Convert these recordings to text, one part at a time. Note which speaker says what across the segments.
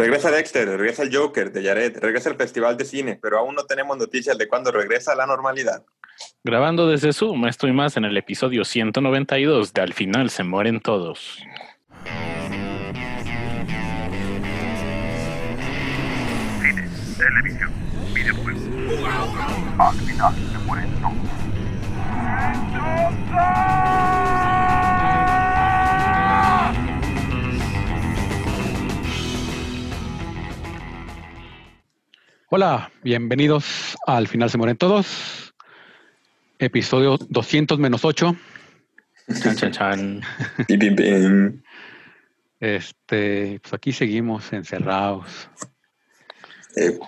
Speaker 1: Regresa Dexter, regresa el Joker de Jared, regresa el Festival de Cine, pero aún no tenemos noticias de cuándo regresa a la normalidad.
Speaker 2: Grabando desde Zoom, estoy más en el episodio 192 de Al final se mueren todos.
Speaker 3: Cine, televisión, videojuegos. Al final se mueren todos.
Speaker 4: Hola, bienvenidos al final se mueren todos. Episodio 200 menos 8.
Speaker 2: Chan, chan, chan.
Speaker 1: Bim, bim, bim.
Speaker 4: Este, pues aquí seguimos encerrados.
Speaker 1: Eh,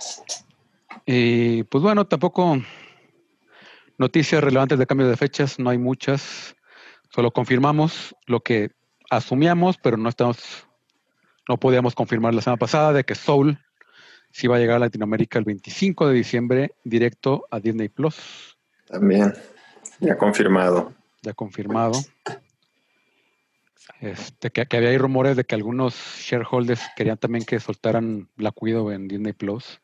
Speaker 4: Y pues bueno, tampoco noticias relevantes de cambio de fechas, no hay muchas. Solo confirmamos lo que asumíamos, pero no estamos, no podíamos confirmar la semana pasada de que Soul sí va a llegar a Latinoamérica el 25 de diciembre directo a Disney Plus.
Speaker 1: también, ya confirmado.
Speaker 4: ya confirmado. Este, que, que había ahí rumores de que algunos shareholders querían también que soltaran Black Widow en Disney Plus.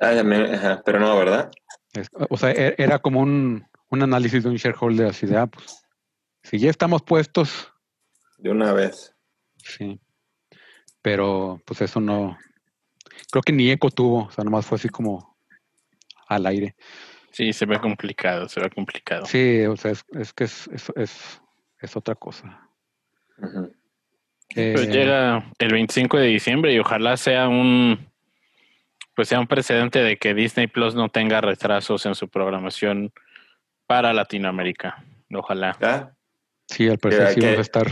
Speaker 1: Ah, ya me- ajá, pero no, ¿verdad?
Speaker 4: Es- o sea, e- era como un, un análisis de un shareholder así de, ah, pues, si ya estamos puestos,
Speaker 1: De una vez.
Speaker 4: sí. Pero pues eso no, creo que ni eco tuvo, o sea, nomás fue así como al aire.
Speaker 2: Sí, se ve complicado, se ve complicado.
Speaker 4: Sí, o sea, es, es que es, es, es, es otra cosa.
Speaker 2: Pues
Speaker 4: Eh,
Speaker 2: llega el 25 de diciembre y ojalá sea un pues sea un precedente de que Disney Plus no tenga retrasos en su programación para Latinoamérica. Ojalá.
Speaker 1: ¿Ya?
Speaker 4: sí, al parecer sí vamos a estar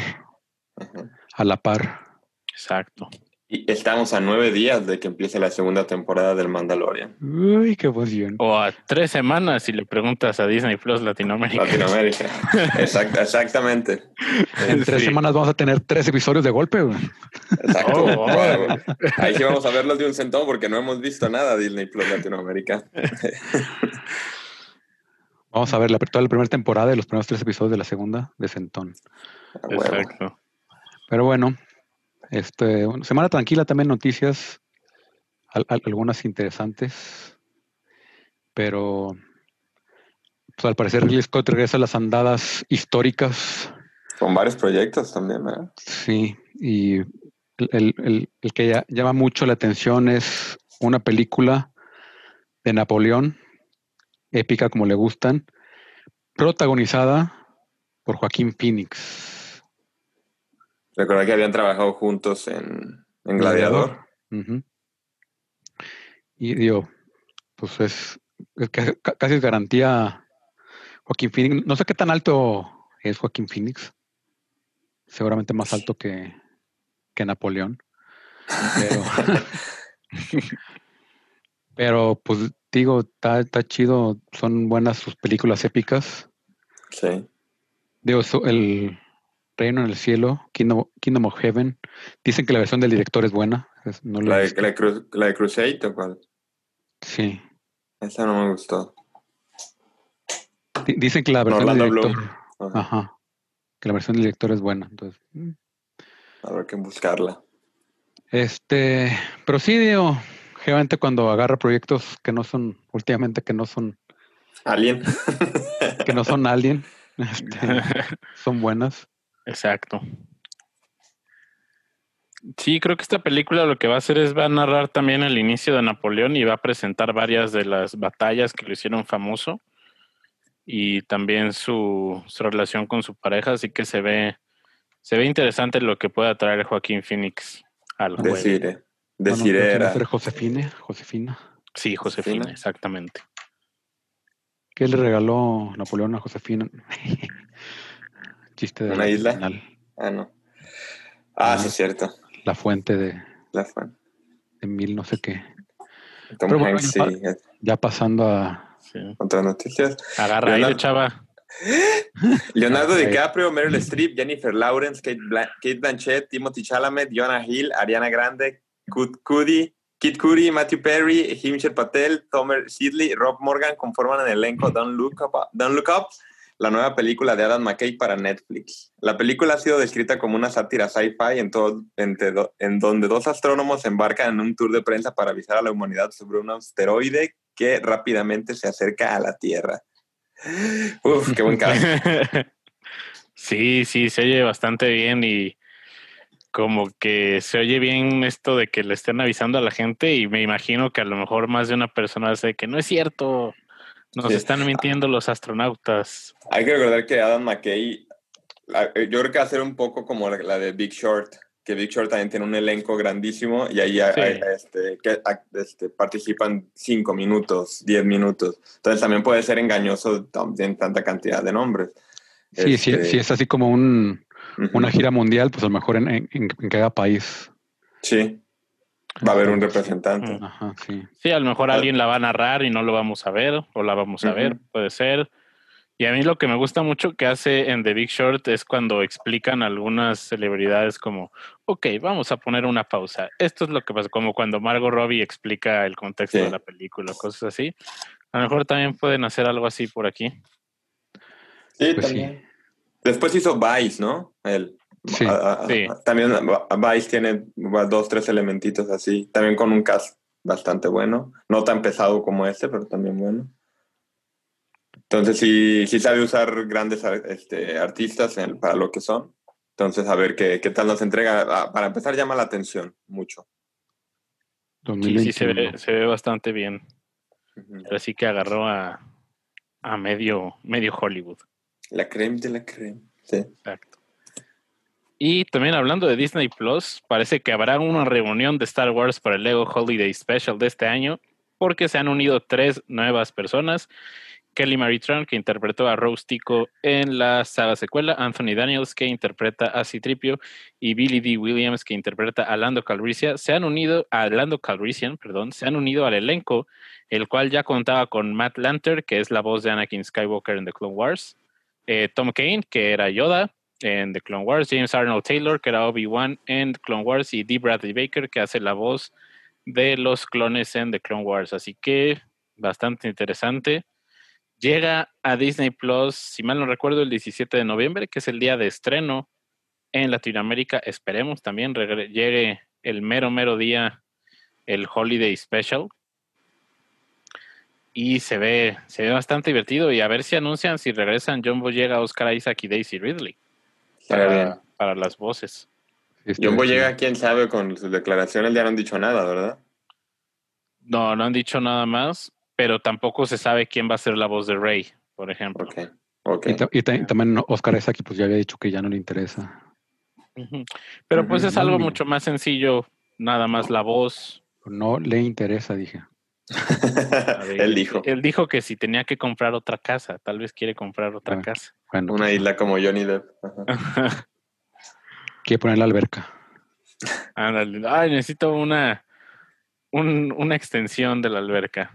Speaker 4: a la par.
Speaker 2: Exacto.
Speaker 1: Y estamos a nueve días de que empiece la segunda temporada del Mandalorian.
Speaker 4: Uy, qué emoción.
Speaker 2: O a tres semanas si le preguntas a Disney Plus Latinoamérica.
Speaker 1: Latinoamérica. Exact- exactamente.
Speaker 4: En tres
Speaker 2: Sí.
Speaker 4: semanas vamos a tener tres episodios de golpe. güey.
Speaker 1: Exacto.
Speaker 2: Oh.
Speaker 1: Wow. Ahí sí vamos a verlos de un centón porque no hemos visto nada Disney Plus Latinoamérica.
Speaker 4: Vamos a ver la, toda la primera temporada y los primeros tres episodios de la segunda de Centón.
Speaker 2: Exacto.
Speaker 4: Pero bueno, este, bueno, semana tranquila también noticias, al- al- algunas interesantes, pero pues, al parecer Ridley Scott regresa a las andadas históricas,
Speaker 1: Con varios proyectos también, ¿verdad?
Speaker 4: sí, y el, el- el- que ya- llama mucho la atención es una película de Napoleón, épica como le gustan, protagonizada por Joaquín Phoenix.
Speaker 1: Recordar que habían trabajado juntos en, en Gladiador.
Speaker 4: Y digo, pues es, casi es garantía Joaquín Phoenix. No sé qué tan alto es Joaquín Phoenix. Seguramente más alto que, que Napoleón. Pero, pero pues digo, está, está chido. Son buenas sus películas épicas.
Speaker 1: Sí.
Speaker 4: Digo, el Reino en el Cielo, Kingdom, Kingdom of Heaven. Dicen que la versión del director es buena. no la
Speaker 1: de, la, de Cru- la de Crusade, ¿o cuál?
Speaker 4: Sí.
Speaker 1: Esa no me gustó.
Speaker 4: Di- Dicen que la versión del director,
Speaker 1: Bloom. Ajá.
Speaker 4: ajá, que la versión del director es buena. Entonces, mm.
Speaker 1: Habrá que buscarla.
Speaker 4: este, pero sí, digo, generalmente cuando agarra proyectos que no son, últimamente que no son,
Speaker 1: Alien.
Speaker 4: que no son alguien, este, son buenas.
Speaker 2: Exacto. Sí, creo que esta película lo que va a hacer es va a narrar también el inicio de Napoleón y va a presentar varias de las batallas que lo hicieron famoso y también su, su relación con su pareja, así que se ve se ve interesante lo que pueda traer Joaquín Phoenix al juego.
Speaker 4: Bueno,
Speaker 1: Decire
Speaker 4: próximo
Speaker 1: era.
Speaker 4: Josefine, Josefina.
Speaker 2: Sí, Josefina,
Speaker 1: Josefina.
Speaker 2: exactamente.
Speaker 4: ¿Qué le regaló Napoleón a Josefina? Chiste de
Speaker 1: ¿Una isla?
Speaker 4: final,
Speaker 1: Ah, no. Ah, sí, es cierto.
Speaker 4: la fuente de,
Speaker 1: La fue.
Speaker 4: de mil no sé qué.
Speaker 1: Tom
Speaker 4: Pero bueno,
Speaker 1: Hanks,
Speaker 4: ya
Speaker 1: sí.
Speaker 4: Ya pasando a
Speaker 2: Sí.
Speaker 1: Otras noticias.
Speaker 2: Agarra aire,
Speaker 1: Leonardo-
Speaker 2: chava.
Speaker 1: Leonardo DiCaprio, Meryl Streep, Jennifer Lawrence, Kate, Bla- Kate Blanchett, Timothy Chalamet, Jonah Hill, Ariana Grande, Kid Cudi, Kid Cudi, Matthew Perry, Himshel Patel, Tomer Sidley, Rob Morgan conforman el elenco Don't Look Up, Don't Look Up la nueva película de Adam McKay para Netflix. La película ha sido descrita como una sátira sci-fi en, en donde dos astrónomos embarcan en un tour de prensa para avisar a la humanidad sobre un asteroide que rápidamente se acerca a la Tierra. Uf, qué buen caso.
Speaker 2: sí, sí, se oye bastante bien y como que se oye bien esto de que le estén avisando a la gente y me imagino que a lo mejor más de una persona dice que no es cierto, nos
Speaker 1: Sí.
Speaker 2: están mintiendo los astronautas.
Speaker 1: Hay que recordar que Adam McKay, eh, yo creo que va a ser un poco como la, la de Big Short, que Big Short también tiene un elenco grandísimo y ahí hay-
Speaker 2: Sí.
Speaker 1: hay, este, que, a- este, participan cinco minutos, diez minutos. Entonces también puede ser engañoso también tanta cantidad de nombres.
Speaker 4: Sí, sí,
Speaker 1: Este,
Speaker 4: sí, es así como un, una gira mundial, pues a lo mejor en, en- en cada país.
Speaker 1: Sí, va a haber un representante.
Speaker 4: Ajá, sí.
Speaker 2: Sí, a lo mejor alguien la va a narrar y no lo vamos a ver, o la vamos a ver, puede ser. Y a mí lo que me gusta mucho que hace en The Big Short es cuando explican algunas celebridades como, ok, vamos a poner una pausa. Esto es lo que pasa, como cuando Margot Robbie explica el contexto
Speaker 1: Sí.
Speaker 2: de la película, cosas así. A lo mejor también pueden hacer algo así por aquí.
Speaker 1: Sí,
Speaker 4: Pues
Speaker 1: también. Después hizo Vice, ¿no? Él.
Speaker 4: Sí.
Speaker 1: A- a-
Speaker 2: Sí.
Speaker 1: También Vice tiene dos, tres elementitos así. También con un cast bastante bueno. No tan pesado como este, pero también bueno. Entonces sí, sí sabe usar grandes este, artistas en- para lo que son. Entonces a ver qué, qué tal nos entrega. Ah, Para empezar llama la atención mucho.
Speaker 2: Sí, sí, se
Speaker 4: 2021.
Speaker 2: ve, se ve bastante bien.
Speaker 1: Ujú.
Speaker 2: Así que agarró a, a medio, medio Hollywood.
Speaker 1: La creme de la creme. Sí.
Speaker 2: Exacto. Y también hablando de Disney Plus, parece que habrá una reunión de Star Wars para el Lego Holiday Special de este año, porque se han unido tres nuevas personas. Kelly Marie Tran, que interpretó a Rose Tico en la saga secuela, Anthony Daniels, que interpreta a Citripio, y Billy D. Williams, que interpreta a Lando Calrissian, se han unido a Lando Calrissian, perdón, se han unido al elenco, el cual ya contaba con Matt Lanter, que es la voz de Anakin Skywalker en The Clone Wars, eh, Tom Kane, que era Yoda en The Clone Wars, James Arnold Taylor, que era Obi-Wan en The Clone Wars, y D. Bradley Baker, que hace la voz de los clones en The Clone Wars. Así que bastante interesante. Llega a Disney Plus, si mal no recuerdo, el 17 de noviembre, que es el día de estreno en Latinoamérica. Esperemos también llegue el mero, mero día, el Holiday Special. Y se ve, se ve bastante divertido. Y a ver si anuncian si regresan John Boyega, Oscar Isaac y Daisy Ridley
Speaker 1: Bien.
Speaker 2: para, para las voces.
Speaker 4: Bien.
Speaker 1: Boyega, quién sabe, con sus declaraciones ya no han dicho nada, ¿verdad?
Speaker 2: No, no han dicho nada más, pero tampoco se sabe quién va a ser la voz de Rey, por ejemplo.
Speaker 1: Ok. Ok.
Speaker 4: Y, ta- y ta- y también Oscar Isaac, pues ya había dicho que ya no le interesa.
Speaker 2: Pero pues es algo mucho más sencillo, nada más la voz.
Speaker 4: No le interesa, dije.
Speaker 2: Ver,
Speaker 1: Él dijo.
Speaker 2: Él dijo que si tenía que comprar otra casa, tal vez quiere comprar otra
Speaker 4: Ah.
Speaker 2: casa.
Speaker 4: Bueno,
Speaker 1: Una
Speaker 4: pues,
Speaker 1: isla como Johnny Depp. Ajá.
Speaker 4: quiere poner la alberca.
Speaker 2: Ándale. Ay, necesito una, un- una extensión de la alberca.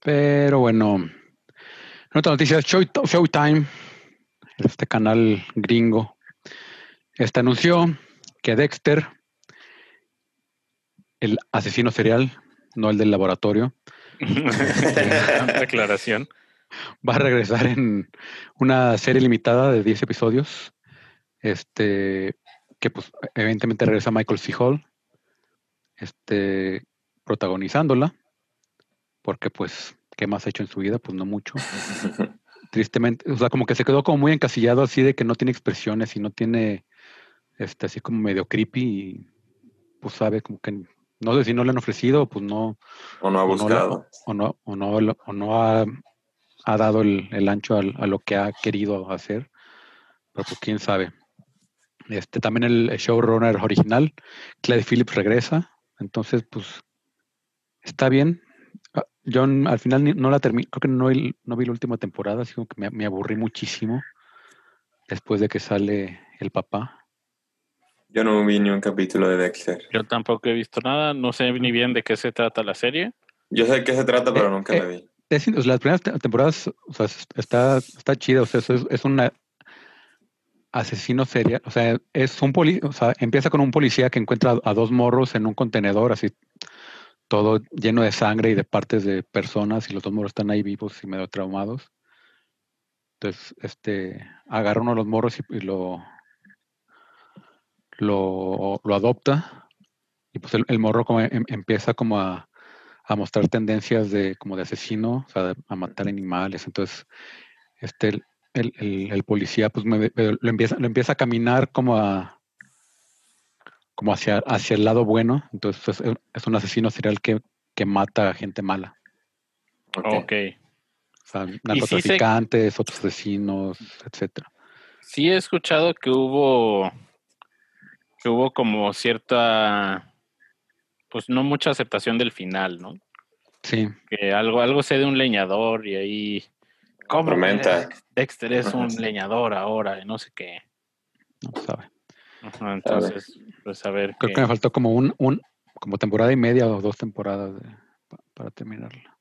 Speaker 4: Pero bueno, en otra noticia, Show- Showtime, este canal gringo, este anunció que Dexter, el asesino serial, no el del laboratorio,
Speaker 2: aclaración.
Speaker 4: va a regresar en una serie limitada de 10 episodios. Este, que pues evidentemente regresa Michael C. Hall, este, protagonizándola, porque pues, ¿qué más ha hecho en su vida? Pues no mucho. Tristemente, o sea, como que se quedó como muy encasillado así de que no tiene expresiones y no tiene, este, así como medio creepy y pues sabe como que, no sé si no le han ofrecido, pues no,
Speaker 1: O no ha
Speaker 4: o no, la-
Speaker 1: buscado.
Speaker 4: o no, o no, o no ha, ha dado el, el ancho al- a lo que ha querido hacer. Pero pues quién sabe. Este, también el, showrunner original, Clyde Phillips, regresa. Entonces, pues, está bien. Ah, Yo al final no la terminé, creo que no, vi- no vi la última temporada, así como que me, me aburrí muchísimo después de que sale el papá.
Speaker 1: Yo no vi ni un capítulo de Dexter.
Speaker 2: Yo tampoco he visto nada, no sé ni bien de qué se trata la serie.
Speaker 1: Yo sé de qué se trata, pero
Speaker 4: Eh,
Speaker 1: nunca
Speaker 4: eh,
Speaker 1: la vi.
Speaker 4: Es, o sea, las primeras te- temporadas, o sea, es- está, está chida, o sea, eso es, es un asesino serial, o sea, es un poli, o sea, empieza con un policía que encuentra a, a dos morros en un contenedor, así, todo lleno de sangre y de partes de personas y los dos morros están ahí vivos y medio traumados. Entonces, este, agarra uno de los morros y, y lo, lo, lo adopta y pues el, el morro como em- empieza como a, a mostrar tendencias de como de asesino, o sea, a matar animales. Entonces, este, el, el- el- el policía pues me- me- lo, empieza, lo empieza a caminar como a como hacia, hacia el lado bueno. Entonces es, es un asesino serial que, que mata a gente mala.
Speaker 1: Ok.
Speaker 2: Ok.
Speaker 4: O sea,
Speaker 2: se-
Speaker 4: narcotraficantes, otros asesinos, etcétera.
Speaker 2: Sí he escuchado que hubo que hubo como cierta pues no mucha aceptación del final, ¿no?
Speaker 4: Sí,
Speaker 2: Que algo algo sé de un leñador y ahí ¿cómo. Dexter es un leñador ahora y no sé qué.
Speaker 4: no sabe.
Speaker 2: Ajá, entonces, pues a ver
Speaker 4: Creo
Speaker 2: qué-
Speaker 4: que me faltó como un, un como temporada y media o dos temporadas de- para terminarla.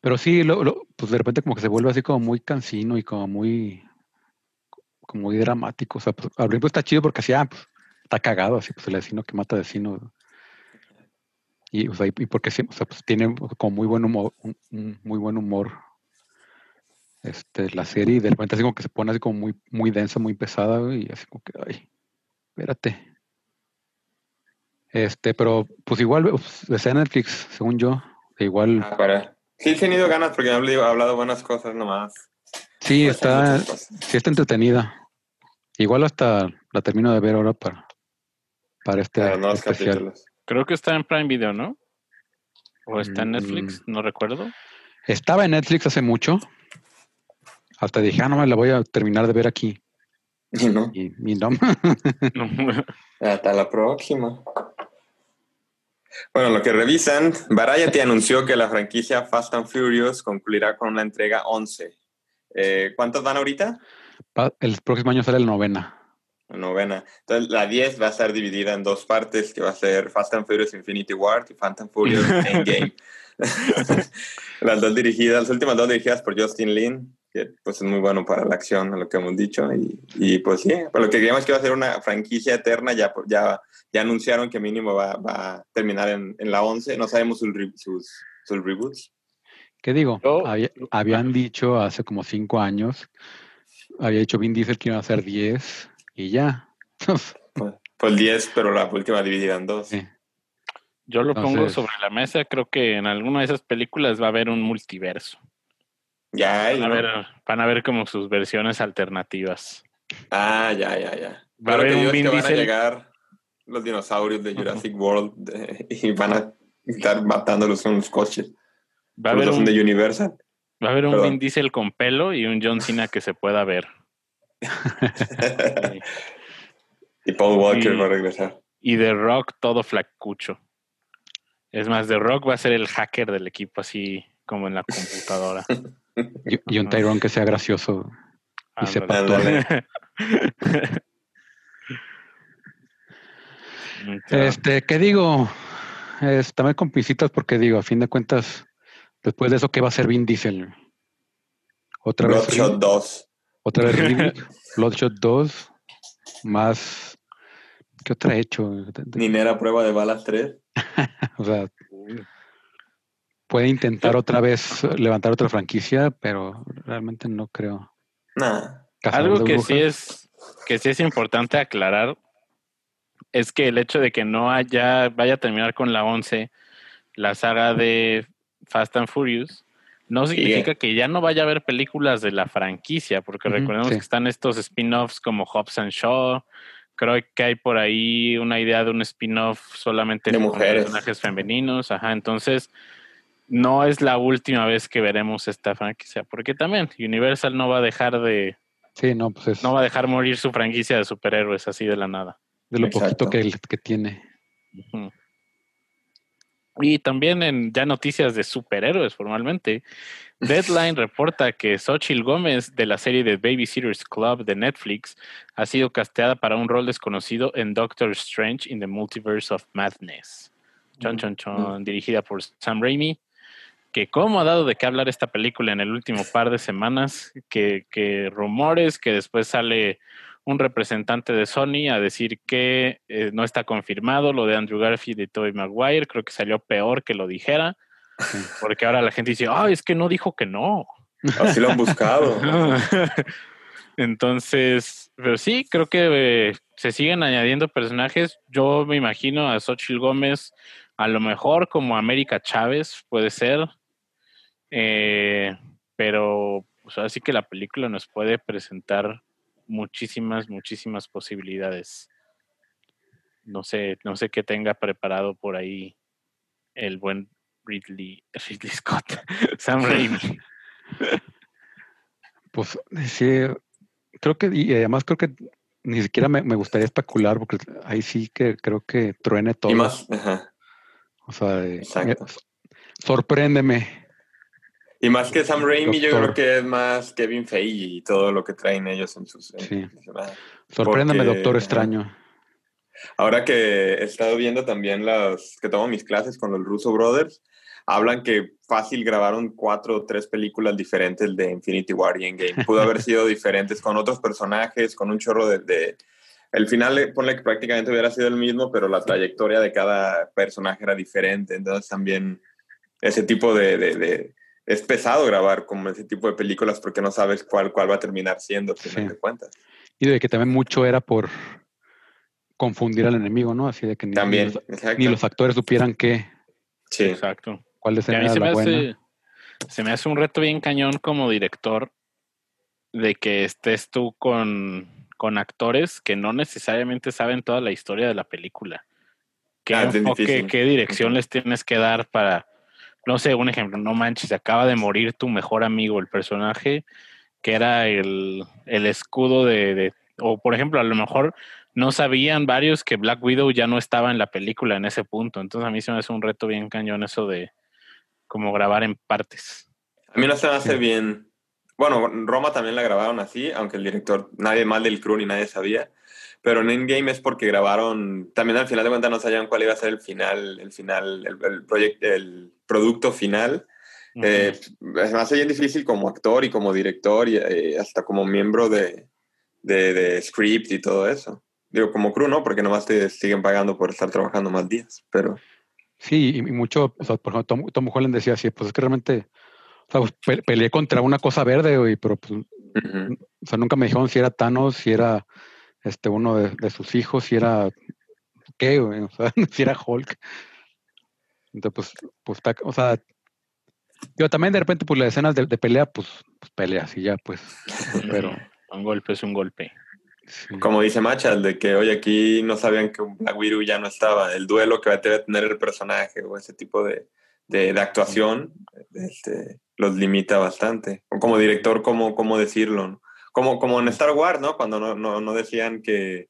Speaker 4: Pero sí, lo, lo- pues de repente como que se vuelve así como muy cansino y como muy como muy dramático. O sea, pues, al principio está chido porque así, ah, pues, está cagado, así, pues el vecino que mata vecino. Y, o sea, y, porque sí, o sea, pues tiene como muy buen humor, un, un muy buen humor este, la serie, y de repente así como que se pone así como muy, muy densa, muy pesada, y así como que, ay, espérate. Este, pero pues igual, pues, está en Netflix, según yo. e Igual,
Speaker 1: Ah, para. Sí, he tenido ganas porque han hablado- buenas cosas nomás.
Speaker 4: sí,
Speaker 1: Pues,
Speaker 4: está, sí está entretenida. Igual hasta la termino de ver ahora para, para este especial.
Speaker 2: creo que está en Prime Video, ¿no? O está en
Speaker 4: Mm,
Speaker 2: Netflix, no recuerdo.
Speaker 4: Estaba en Netflix hace mucho. Hasta dije, ah, no me la voy a terminar de ver aquí.
Speaker 1: Y no,
Speaker 4: Y, y no.
Speaker 1: hasta la próxima. Bueno, lo que revisan, Variety anunció que la franquicia Fast and Furious concluirá con una entrega 11. Eh, ¿Cuántos van ahorita?
Speaker 4: El próximo año sale la novena.
Speaker 1: La novena. Entonces, la 10 va a estar dividida en dos partes, que va a ser Fast and Furious Infinity War y Fast and Furious Endgame. las dos dirigidas, las últimas dos dirigidas por Justin Lin, que pues es muy bueno para la acción, lo que hemos dicho. Y, y, pues sí, pues lo que creíamos que iba a ser una franquicia eterna, ya, ya, ya anunciaron que mínimo va, va a terminar en, en la 11. No sabemos sus, re- sus, sus reboots.
Speaker 4: ¿Qué digo?
Speaker 2: Yo-
Speaker 4: Había- habían dicho hace como cinco años, había dicho Vin Diesel que iban a ser 10 y ya.
Speaker 1: Pues, pues 10, pero la última dividida en dos.
Speaker 4: Sí.
Speaker 2: Yo lo pongo
Speaker 4: Entonces-
Speaker 2: sobre la mesa, creo que en alguna de esas películas va a haber un multiverso.
Speaker 1: Ya hay,
Speaker 2: Van a
Speaker 1: ¿no?
Speaker 2: ver, van a ver como sus versiones alternativas.
Speaker 1: Ah, ya, ya, ya.
Speaker 2: Va a haber
Speaker 1: que
Speaker 2: un
Speaker 1: digo es
Speaker 2: Vin
Speaker 1: que van a
Speaker 2: Diesel.
Speaker 1: llegar los dinosaurios de Jurassic World de- y van a estar matándolos con los coches.
Speaker 2: Va a haber un,
Speaker 1: de Universal.
Speaker 2: va a haber un
Speaker 1: Perdón.
Speaker 2: Vin Diesel con pelo y un John Cena que se pueda ver.
Speaker 1: Y Paul Walker
Speaker 2: Y-
Speaker 1: va a regresar.
Speaker 2: Y The Rock todo flacucho. Es más, The Rock va a ser el hacker del equipo, así como en la computadora.
Speaker 4: Y, y un Tyrone que sea gracioso. Y sepa
Speaker 1: actuar.
Speaker 4: Este, ¿qué digo? Es, también con pisitas porque digo, a fin de cuentas, después de eso, ¿qué va a ser Vin Diesel? Otra vez, remake-
Speaker 1: 2.
Speaker 4: Otra vez remake, Bloodshot 2, más, ¿qué otra he hecho?
Speaker 1: Ninera prueba de balas 3.
Speaker 4: O sea, puede intentar otra vez levantar otra franquicia, pero realmente no creo.
Speaker 1: Nah.
Speaker 2: Algo que sí es que sí es importante aclarar es que el hecho de que no haya vaya a terminar con la 11 la saga de Fast and Furious no significa que ya no vaya a haber películas de la franquicia, porque recordemos
Speaker 4: sí.
Speaker 2: que están estos spin-offs como Hobbs and Shaw. Creo que hay por ahí una idea de un spin-off solamente
Speaker 1: De
Speaker 2: con
Speaker 1: mujeres.
Speaker 2: personajes femeninos. Ajá, entonces no es la última vez que veremos esta franquicia, porque también Universal no va a dejar de,
Speaker 4: Sí, no, pues es
Speaker 2: no va a dejar morir su franquicia de superhéroes así de la nada.
Speaker 4: de lo
Speaker 1: Exacto.
Speaker 4: poquito que, que tiene.
Speaker 2: Y también en ya noticias de superhéroes formalmente, Deadline reporta que Xochitl Gómez de la serie de Babysitters Club de Netflix ha sido casteada para un rol desconocido en Doctor Strange in the Multiverse of Madness. Chon, chon, chon, dirigida por Sam Raimi, que como ha dado de qué hablar esta película en el último par de semanas, que, que rumores, que después sale un representante de Sony a decir que eh, no está confirmado lo de Andrew Garfield y Tobey Maguire. Creo que salió peor que lo dijera, porque ahora la gente dice, ah, es que no dijo que no.
Speaker 1: Así lo han buscado.
Speaker 2: Entonces, pero sí, creo que eh, se siguen añadiendo personajes. Yo me imagino a Xochitl Gómez, a lo mejor como América Chávez, puede ser. Eh, pero pues así que la película nos puede presentar muchísimas, muchísimas posibilidades. No sé, no sé qué tenga preparado por ahí el buen Ridley, Ridley Scott, Sam Raimi.
Speaker 4: Pues sí, creo que, y además creo que ni siquiera me, gustaría especular, porque ahí sí que creo que truene todo.
Speaker 1: Y más,
Speaker 4: O sea, sorpréndeme.
Speaker 1: Y más que Sam Raimi, yo creo que es más Kevin Feige y todo lo que traen ellos en sus. sí.
Speaker 4: Sorpréndeme, Doctor Extraño.
Speaker 1: Ahora que he estado viendo también las que tomo mis clases con los Russo Brothers, hablan que fácil grabaron cuatro o tres películas diferentes de Infinity War y Endgame. Pudo haber sido diferentes con otros personajes, con un chorro de, el final, ponle que prácticamente hubiera sido el mismo, pero la trayectoria de cada personaje era diferente. Entonces también ese tipo de, es pesado grabar como ese tipo de películas porque no sabes cuál, cuál va a terminar siendo, al de cuentas.
Speaker 4: Y de que también mucho era por confundir al enemigo, ¿no? Así de que ni,
Speaker 1: también,
Speaker 4: ni los actores supieran qué.
Speaker 1: Sí.
Speaker 2: Exacto.
Speaker 4: ¿Cuál es
Speaker 2: se, me hace, se me hace un reto bien cañón como director de que estés tú con, con actores que no necesariamente saben toda la historia de la película. ¿Qué
Speaker 1: Ah,
Speaker 2: enfoque, qué dirección les tienes que dar para, no sé, un ejemplo, no manches, acaba de morir tu mejor amigo, el personaje que era el, el escudo de, de- o por ejemplo, a lo mejor no sabían varios que Black Widow ya no estaba en la película en ese punto. Entonces a mí se me hace un reto bien cañón eso de como grabar en partes.
Speaker 1: A mí no se me hace
Speaker 4: Sí.
Speaker 1: bien. Bueno, Roma también la grabaron así, aunque el director, nadie más del crew ni nadie sabía. Pero en Endgame es porque grabaron, también al final de cuentas no sabían cuál iba a ser el final, el final, el, el, proyecto, el producto final. Eh, es más bien difícil como actor y como director y eh, hasta como miembro de, de, de script y todo eso. Digo, como crew no, porque nomás te siguen pagando por estar trabajando más días, pero...
Speaker 4: Sí, y, mucho, o sea, por ejemplo, Tom, Tom Holland decía así, pues es que realmente, o sea, pues, pe- peleé contra una cosa verde, güey, pero pues,
Speaker 1: ujú.
Speaker 4: o sea, nunca me dijeron si era Thanos, si era este uno de, de sus hijos, si era qué, güey, o sea, si era Hulk. Entonces, pues, pues está- o sea, yo también de repente, pues las escenas de, de pelea, pues, pues peleas y ya, pues, pero
Speaker 2: Un golpe es un golpe.
Speaker 4: sí.
Speaker 1: Como dice Machal, de que hoy aquí no sabían que Black Widow ya no estaba, el duelo que va a tener el personaje o ese tipo de, de, de actuación este, los limita bastante. O como director, ¿cómo, cómo decirlo? no? Como, como en Star Wars, ¿no? Cuando no, no, no decían que,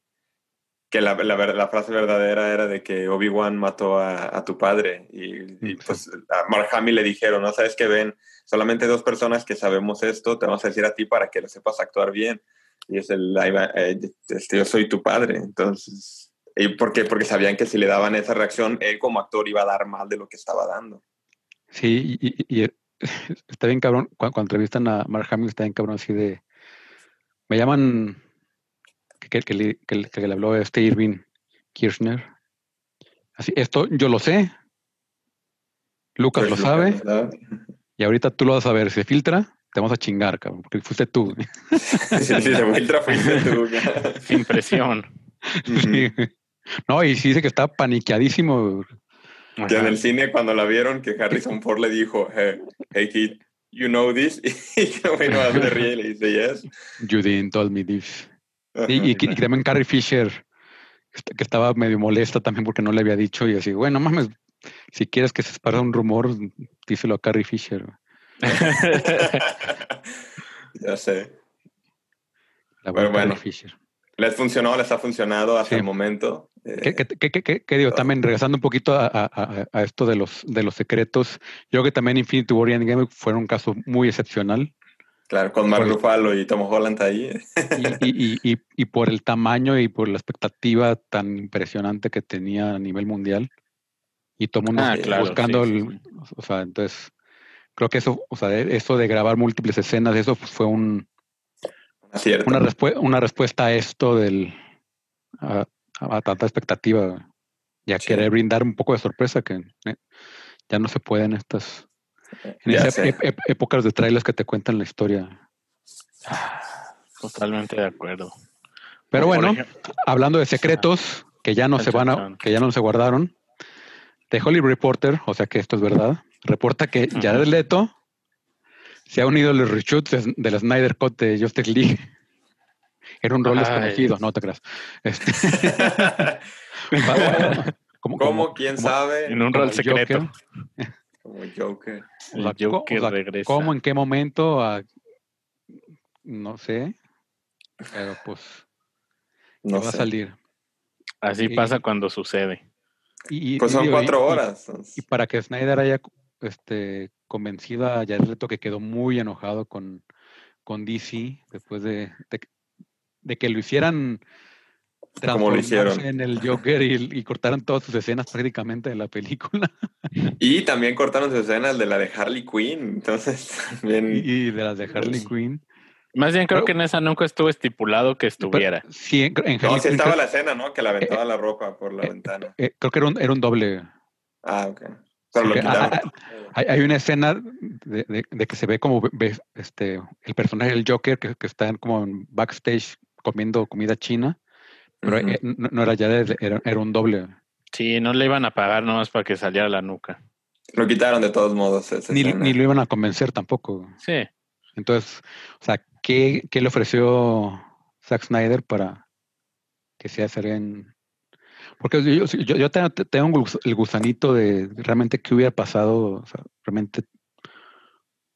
Speaker 1: que la, la, la frase verdadera era de que Obi-Wan mató a, a tu padre y, y, pues a Mark Hamill le dijeron, no sabes que ven, solamente dos personas que sabemos esto, te vamos a decir a ti para que lo sepas actuar bien. Y es el, eh, este, yo soy tu padre. Entonces, ¿y por qué? Porque sabían que si le daban esa reacción, él como actor iba a dar más de lo que estaba dando.
Speaker 4: Sí, y, y- y está bien cabrón, cuando, cuando entrevistan a Mark Hamill está bien cabrón así de, me llaman, que, que, que le, que le- que le habló este Irving Kirchner, así, esto yo lo sé, Lucas
Speaker 1: Pues,
Speaker 4: lo sabe,
Speaker 1: Lucas lo sabe.
Speaker 4: y ahorita tú lo vas a ver, si se filtra, te vamos a chingar, cabrón, porque fuiste tú.
Speaker 1: Si se filtra, fuiste tú.
Speaker 2: Sin presión.
Speaker 4: Sí. No, y sí dice que está paniqueadísimo.
Speaker 1: Que en el cine, cuando la vieron, que Harrison Ford le dijo, hey, hey kid, you know this? Y bueno, se ríe y le dice, yes.
Speaker 4: You didn't told me this.
Speaker 1: Ajá.
Speaker 4: Y, también Carrie Fisher, que estaba medio molesta también porque no le había dicho y así, bueno, mames, si quieres que se esparza un rumor, díselo a Carrie Fisher.
Speaker 1: ya sé.
Speaker 4: La
Speaker 1: Pero bueno.
Speaker 4: Carrie Fisher.
Speaker 1: Les funcionó, les ha funcionado hasta
Speaker 4: Sí.
Speaker 1: el momento.
Speaker 4: ¿Qué,
Speaker 1: Eh,
Speaker 4: qué- qué- qué- qué- qué digo? También regresando un poquito a, a- a- a esto de los, de los secretos, yo creo que también Infinity War y Endgame fueron un caso muy excepcional.
Speaker 1: claro, con Mark Ruffalo y Tom Holland ahí.
Speaker 4: Y, y- y- y- y por el tamaño y por la expectativa tan impresionante que tenía a nivel mundial. Y todo el mundo
Speaker 2: Ah, claro,
Speaker 4: buscando,
Speaker 2: sí, sí,
Speaker 4: el- o sea, entonces, creo que eso, o sea, eso de grabar múltiples escenas, eso fue un, Una, respue- una respuesta a esto del a, a tanta expectativa güey. y a
Speaker 1: Sí.
Speaker 4: querer brindar un poco de sorpresa que eh, ya no se puede en estas en
Speaker 1: Ya
Speaker 4: esas ep- épocas de trailers que te cuentan la historia.
Speaker 2: Totalmente de acuerdo.
Speaker 4: Pero
Speaker 2: Por
Speaker 4: bueno,
Speaker 2: ejemplo,
Speaker 4: hablando de secretos que ya no se van a, que ya no se guardaron, The Hollywood Reporter, o sea que esto es verdad, reporta que. Jared Leto se ha unido a los reshoots de- del Snyder Cut de Justice League. Era un rol
Speaker 2: Ay.
Speaker 4: desconocido, no te creas. Este,
Speaker 1: ¿Cómo? ¿Quién sabe?
Speaker 2: en un rol secreto.
Speaker 4: Joker.
Speaker 1: Como Joker.
Speaker 2: El
Speaker 4: O sea, co-
Speaker 2: Joker
Speaker 4: o sea,
Speaker 2: regresa.
Speaker 4: ¿Cómo? ¿En qué momento? Ah, no sé. Pero pues
Speaker 1: No
Speaker 4: va a salir.
Speaker 2: Así
Speaker 4: y-
Speaker 2: pasa cuando sucede.
Speaker 4: Y, y-
Speaker 1: Pues son cuatro
Speaker 4: y-
Speaker 1: horas.
Speaker 4: Y para que Snyder haya este, convencido a Jared Leto que quedó muy enojado con, con DC después de, de, de que lo hicieran
Speaker 1: Como lo hicieron.
Speaker 4: en el Joker y, y cortaran todas sus escenas prácticamente de la película
Speaker 1: Y también cortaron sus escenas de la de Harley Quinn. Entonces,
Speaker 4: y,
Speaker 1: también.
Speaker 4: y de las de Harley Quinn.
Speaker 2: Más bien creo
Speaker 4: Pero-
Speaker 2: que en esa nunca estuvo estipulado que
Speaker 4: Pero
Speaker 2: estuviera.
Speaker 4: sí, en, en
Speaker 1: No, sí estaba
Speaker 4: creo,
Speaker 1: la escena, ¿no? Que la aventaba la ropa por la ventana.
Speaker 4: eh, creo que era un, era un doble.
Speaker 1: Ah, ok. Pero lo
Speaker 4: Sí,
Speaker 1: quitaron.
Speaker 4: Hay, hay una escena de, de- de que se ve como este, el personaje del Joker que, que está en como en backstage comiendo comida china, pero eh, no, no era ya era, era un doble.
Speaker 2: Sí, no le iban a pagar nomás para que saliera la nuca.
Speaker 1: Lo quitaron de todos modos. esa
Speaker 4: Ni, lo iban a convencer tampoco.
Speaker 2: Sí.
Speaker 4: Entonces, o sea, ¿qué, qué le ofreció Zack Snyder para que sea en Porque yo, yo, yo tengo, el gusanito de realmente qué hubiera pasado, o sea, realmente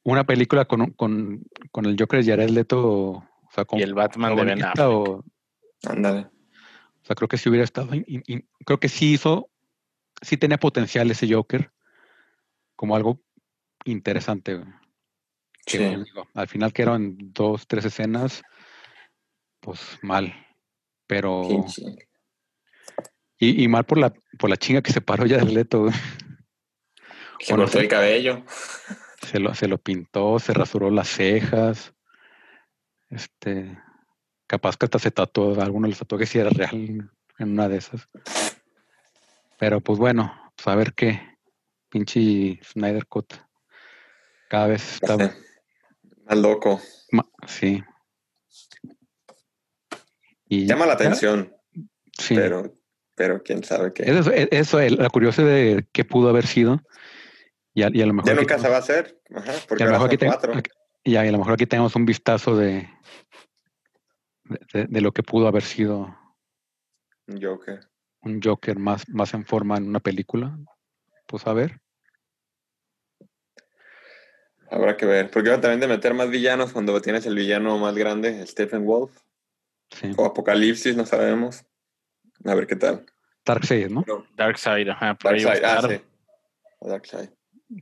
Speaker 4: una película con, un- con, con el Joker de Jared Leto, o sea, con
Speaker 2: Y el Batman de Ben Affleck.
Speaker 4: o,
Speaker 1: Ándale.
Speaker 4: o sea, creo que sí hubiera estado, in- in- in- creo que sí hizo, sí tenía potencial ese Joker como algo interesante. Que,
Speaker 1: Sí.
Speaker 4: digo, al final quedaron dos, tres escenas, pues mal. Pero,
Speaker 1: Pinche.
Speaker 4: Y, y mal por la, por la chinga que se paró ya del Leto.
Speaker 1: Se cortó el cabello.
Speaker 4: Se lo, se lo pintó, se rasuró las cejas. Este, capaz que hasta se tatuó, alguno de los tatuajes si era real en una de esas. Pero pues bueno, pues a ver qué. Pinche Snyder Cut. Cada vez está
Speaker 1: sé. Más loco.
Speaker 4: ma- sí. Y
Speaker 1: Llama la atención,
Speaker 4: sí.
Speaker 1: pero, pero quién sabe qué.
Speaker 4: Eso, e- eso, la curiosidad de qué pudo haber sido. Y a, y a lo mejor
Speaker 1: Ya nunca se va a hacer. Ajá,
Speaker 4: y
Speaker 1: porque
Speaker 4: a lo mejor aquí ten- y a lo mejor aquí tenemos un vistazo de, de, lo que pudo haber sido
Speaker 1: Joker.
Speaker 4: un Joker más, más en forma en una película. Pues a ver.
Speaker 1: Habrá que ver. Porque también de meter más villanos cuando tienes el villano más grande, Stephen Wolf.
Speaker 4: Sí.
Speaker 1: O Apocalipsis, no sabemos. A ver qué tal.
Speaker 4: Darkseid, ¿no?
Speaker 1: Pero
Speaker 2: Darkseid, ajá, por ahí va a
Speaker 1: ah,
Speaker 2: estar.
Speaker 1: sí. Darkseid.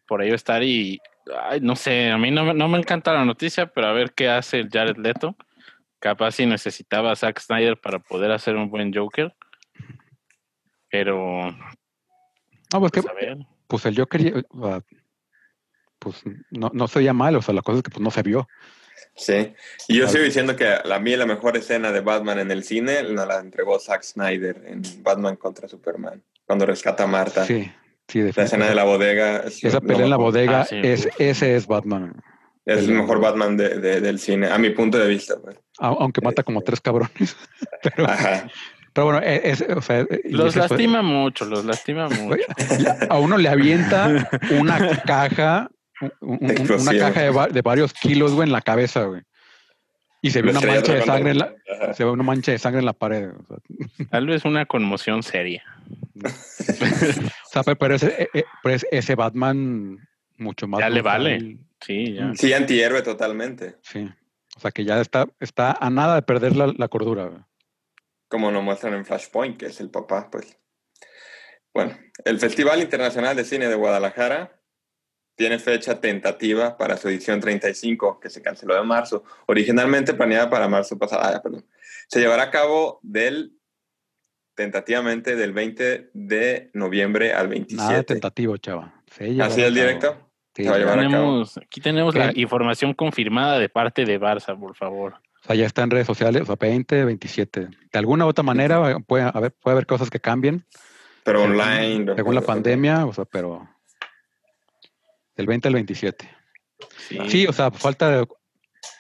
Speaker 2: por ahí va a estar y ay, no sé, a mí no, me- no me encanta la noticia, pero a ver qué hace el Jared Leto. Capaz si necesitaba a Zack Snyder para poder hacer un buen Joker. Pero,
Speaker 4: No, pues,
Speaker 2: pues
Speaker 4: que,
Speaker 2: a ver.
Speaker 4: pues el Joker, sea, pues no, no se oía mal, o sea, la cosa es que pues no se vio.
Speaker 1: Sí. Y yo sigo diciendo que a mí la mejor escena de Batman en el cine la entregó Zack Snyder en Batman contra Superman. Cuando rescata a Marta.
Speaker 4: Sí, sí,
Speaker 1: La escena de la bodega. es
Speaker 4: Esa pelea en la bodega,
Speaker 2: Ah, sí.
Speaker 4: es, ese es Batman.
Speaker 1: Es el mejor Batman de- de- del cine, a mi punto de vista. pues.
Speaker 4: Au- Aunque mata como
Speaker 1: Este.
Speaker 4: tres cabrones. Pero,
Speaker 1: Ajá.
Speaker 4: pero bueno, e- es, o sea,
Speaker 2: Los
Speaker 4: es eso,
Speaker 2: lastima mucho, los lastima mucho.
Speaker 4: A uno le avienta una caja, un- un- un- una caja de, va- de varios kilos, güey, en la cabeza, güey. Y se ve una mancha de sangre en la, se ve una mancha de sangre en la pared. O sea,
Speaker 2: Tal vez una conmoción seria.
Speaker 4: o sea, pero, pero ese, eh, eh, pero es- ese Batman mucho más.
Speaker 2: Ya le vale. Sí, ya.
Speaker 1: Sí, antihéroe totalmente.
Speaker 4: Sí. O sea, que ya está, está a nada de perder la, la cordura. güey.
Speaker 1: Como nos muestran en Flashpoint, que es el papá, pues. Bueno, el Festival Internacional de Cine de Guadalajara tiene fecha tentativa para su edición 35, que se canceló en marzo. Originalmente planeada para marzo pasado. Ah, perdón. Se llevará a cabo del tentativamente del 20 de noviembre al
Speaker 4: Nada
Speaker 1: 27.
Speaker 4: tentativo, chava.
Speaker 1: ¿Así
Speaker 4: cabo.
Speaker 1: directo?
Speaker 4: Sí,
Speaker 1: Se va a
Speaker 4: ya.
Speaker 1: llevar a cabo.
Speaker 2: Tenemos, aquí tenemos la
Speaker 4: ¿Qué?
Speaker 2: información confirmada de parte de Barça, por favor.
Speaker 4: O sea, ya está en redes sociales, o sea, 20, 27. De alguna u otra manera puede haber, puede haber cosas que cambien.
Speaker 1: Pero
Speaker 4: según-
Speaker 1: online.
Speaker 4: Según la pandemia, o sea, pero del 20 al 27.
Speaker 2: Sí.
Speaker 4: Sí, o sea, falta o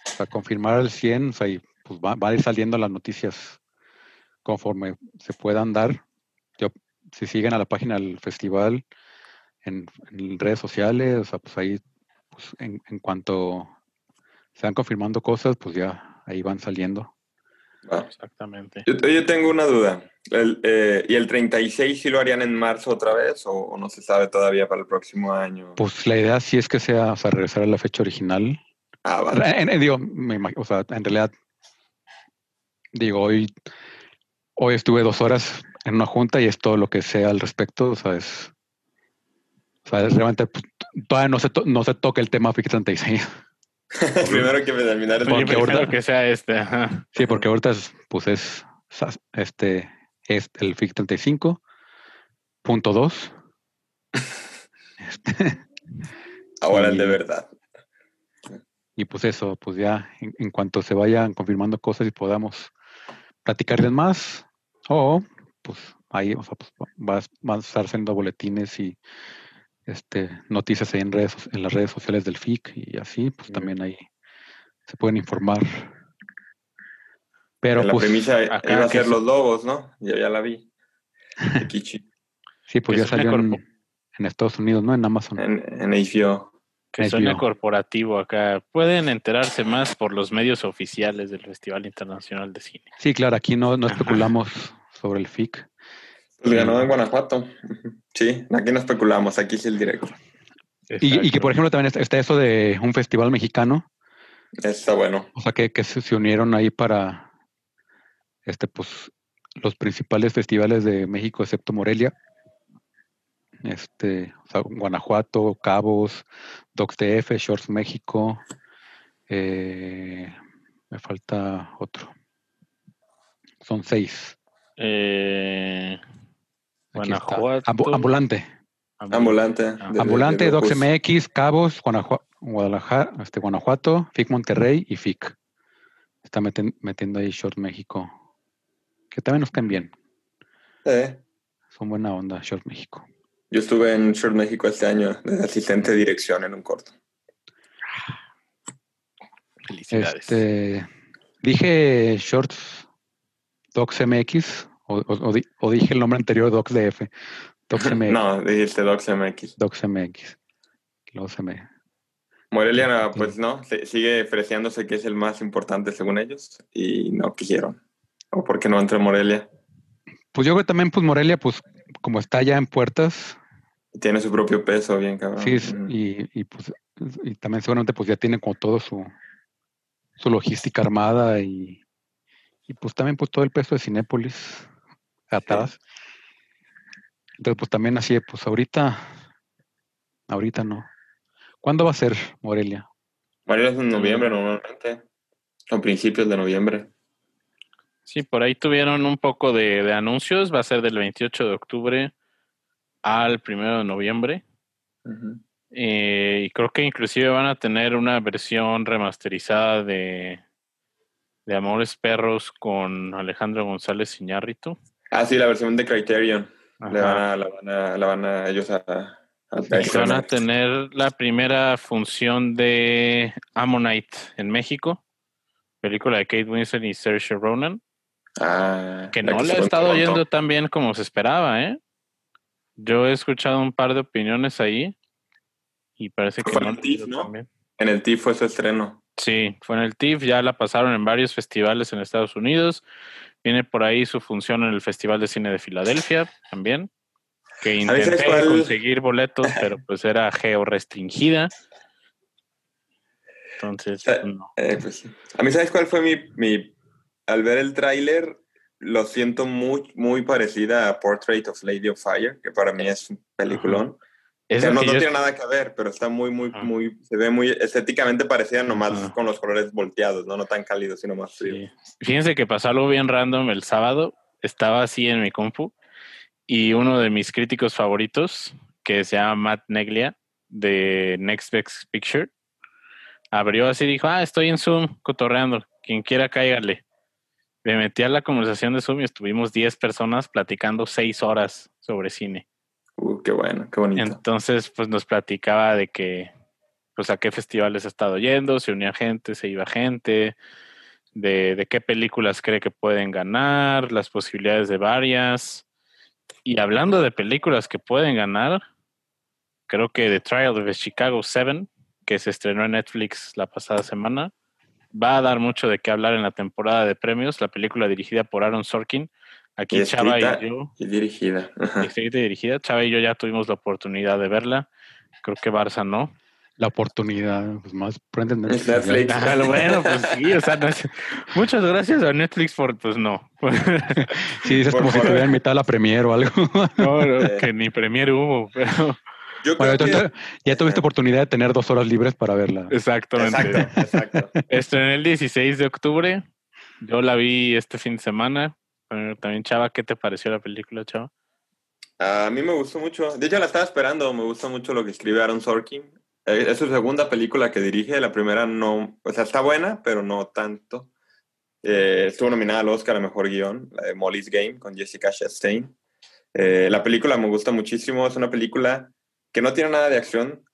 Speaker 4: sea, confirmar al 100, o sea, y pues va, va a ir saliendo las noticias conforme se puedan dar. Yo, si siguen a la página del festival en, en redes sociales, o sea, pues ahí, pues en, en cuanto se van confirmando cosas, pues ya ahí van saliendo.
Speaker 2: Exactamente.
Speaker 1: Yo, yo tengo una duda. El, eh, ¿Y el 36 sí lo harían en marzo otra vez o, o no se sabe todavía para el próximo año?
Speaker 4: Pues la idea sí es que sea, o sea, regresar a la fecha original.
Speaker 1: ah, vale.
Speaker 4: En- en- digo, me o sea, en realidad, digo, hoy, hoy estuve dos horas en una junta y es todo lo que sé al respecto, o sea, es, o sea, es realmente, pues, todavía no se, to- no se toca el tema FIC 36.
Speaker 1: Primero que me terminar el
Speaker 4: Porque ahorita-
Speaker 2: que sea este. ajá.
Speaker 4: Sí, porque ahorita es, pues es, este, es el FIC 35, punto 2. Este,
Speaker 1: Ahora el de
Speaker 4: y-
Speaker 1: verdad.
Speaker 4: Y pues eso, pues ya en, en cuanto se vayan confirmando cosas y podamos platicarles más, o pues ahí o sea, pues, a estar haciendo boletines y este noticias ahí en redes en las redes sociales del FIC y así, pues también ahí se pueden informar. Pero
Speaker 1: En la
Speaker 4: pues
Speaker 1: premisa
Speaker 2: acá
Speaker 1: iba a ser
Speaker 2: se-
Speaker 1: los lobos, ¿no? Yo ya la vi. Kichi.
Speaker 4: sí, pues ya salió en, Estados Unidos, ¿no? En Amazon.
Speaker 1: En, en HBO.
Speaker 2: Que
Speaker 4: HBO.
Speaker 2: corporativo acá. Pueden enterarse más por los medios oficiales del Festival Internacional de Cine.
Speaker 4: Sí, claro, aquí no, no
Speaker 2: Ajá.
Speaker 4: especulamos sobre el FIC.
Speaker 1: Pues ganó en Guanajuato. Sí, aquí no especulamos, aquí sí el directo.
Speaker 4: Y, y que, por ejemplo, también está, está eso de un festival mexicano,
Speaker 1: Está bueno.
Speaker 4: O sea, que, que se, se unieron ahí para, este, pues, los principales festivales de México, excepto Morelia. Este, o sea, Guanajuato, Cabos, DocsDF, Shorts México. eh, me falta otro. Son seis.
Speaker 2: Eh. Guanajuato.
Speaker 4: Ambu- ambulante.
Speaker 1: Ambulante.
Speaker 2: Ah.
Speaker 1: de-
Speaker 4: Ambulante,
Speaker 1: de
Speaker 4: Docs
Speaker 1: Locus.
Speaker 4: MX, Cabos, Guanajua- Guadalajara, este, Guanajuato, FIC Monterrey y FIC. Está meten- metiendo ahí Short México. Que también nos caen bien.
Speaker 1: Eh,
Speaker 4: Son buena onda, Short México.
Speaker 1: Yo estuve en Short México este año de asistente de dirección en un corto.
Speaker 2: Felicidades.
Speaker 4: Este, dije Shorts Docs MX o, o- o di- o dije el nombre anterior Docs DF. Docs MX.
Speaker 1: No, dijiste Docs MX.
Speaker 4: Docs MX. Luego se me-
Speaker 1: Morelia, pues no, sigue ofreciéndose que es el más importante según ellos y no quisieron. ¿O por qué no entró Morelia?
Speaker 4: Pues yo creo que también, pues Morelia, pues como está ya en puertas,
Speaker 1: Tiene su propio peso, bien cabrón.
Speaker 4: Sí, y, pues y también seguramente pues ya tiene como todo su, su logística armada y, y pues también pues todo el peso de Cinépolis atrás. Entonces pues también así, pues ahorita, ahorita no. ¿Cuándo va a ser Morelia?
Speaker 1: Morelia es en noviembre normalmente. O principios de noviembre.
Speaker 2: Sí, por ahí tuvieron un poco de, de anuncios. Va a ser del 28 de octubre al 1 de noviembre. Eh, y creo que inclusive van a tener una versión remasterizada de, de Amores Perros con Alejandro González Iñárritu.
Speaker 1: Ah, sí, la versión de Criterion. Le van a, la van a, la van a ellos a, a
Speaker 2: Y van a tener la primera función de Ammonite en México, película de Kate Winslet y Saoirse Ronan,
Speaker 1: Ah,
Speaker 2: que
Speaker 1: la
Speaker 2: no le
Speaker 1: se
Speaker 2: ha
Speaker 1: fue en
Speaker 2: estado
Speaker 1: Toronto.
Speaker 2: yendo tan bien como se esperaba, ¿eh? Yo he escuchado un par de opiniones ahí y parece que
Speaker 1: Fue
Speaker 2: no
Speaker 1: en
Speaker 2: ha
Speaker 1: TIFF, ¿no? En el TIFF fue su estreno.
Speaker 2: Sí, fue en el TIFF, ya la pasaron en varios festivales en Estados Unidos. Viene por ahí su función en el Festival de Cine de Filadelfia también, que
Speaker 1: A ver, ¿sabes
Speaker 2: intenté
Speaker 1: cuál?
Speaker 2: conseguir boletos, pero pues era georrestringida. Entonces,
Speaker 1: Eh,
Speaker 2: pues, no.
Speaker 1: Eh, pues. A mí, ¿sabes cuál fue mi, mi... Al ver el tráiler, lo siento muy, muy parecida a Portrait of Lady of Fire, que para mí es un peliculón. No,
Speaker 2: yo-
Speaker 1: tiene nada que ver, pero está muy, muy, muy... Se ve muy estéticamente parecida, nomás con los colores volteados, ¿no? No tan cálidos, sino más fríos.
Speaker 2: Sí. Fíjense que pasó algo bien random el sábado. Estaba así en mi compu y uno de mis críticos favoritos, que se llama Matt Neglia, de Next Best Picture, abrió así y dijo, ah, estoy en Zoom cotorreando. quien quiera cáigale. Me metí a la conversación de Zoom y estuvimos 10 personas platicando 6 horas sobre cine.
Speaker 1: Uh, qué bueno, qué bonito.
Speaker 2: Entonces, pues nos platicaba de que, pues a qué festivales ha estado yendo, se unía gente, se iba gente, de, de qué películas cree que pueden ganar, las posibilidades de varias. Y hablando de películas que pueden ganar, creo que The Trial of the Chicago 7, que se estrenó en Netflix la pasada semana, va a dar mucho de qué hablar en la temporada de premios, la película dirigida por Aaron Sorkin. Aquí
Speaker 1: Y
Speaker 2: Chava y yo,
Speaker 1: Y dirigida.
Speaker 2: Escrita y dirigida, Chava y yo ya tuvimos la oportunidad de verla. Creo que Barça no.
Speaker 4: La oportunidad, pues más prenden
Speaker 1: Es Netflix.
Speaker 2: Ah, bueno, pues sí, o sea, no es- muchas gracias a Netflix por, pues no.
Speaker 4: Sí, dices
Speaker 1: Por
Speaker 4: como si
Speaker 1: favor.
Speaker 4: estuviera en mitad la premier o algo.
Speaker 2: No, no,
Speaker 1: Eh.
Speaker 2: que ni premier hubo, pero
Speaker 1: Yo
Speaker 4: Bueno,
Speaker 1: creo que...
Speaker 4: entonces, ya tuviste oportunidad de tener dos horas libres para verla.
Speaker 2: exactamente.
Speaker 1: Exacto, exacto.
Speaker 2: Estrené el 16 de octubre. Yo la vi este fin de semana. Bueno, también, Chava, ¿qué te pareció la película, Chava?
Speaker 1: A mí me gustó mucho. De hecho, la estaba esperando. Me gusta mucho lo que escribe Aaron Sorkin. Eh, Es su segunda película que dirige. La primera no... O sea, está buena, pero no tanto. Eh, estuvo nominada al Oscar a Mejor Guión, la de Molly's Game, con Jessica Chastain. Eh, la película me gusta muchísimo. Es una película que no tiene nada de acción,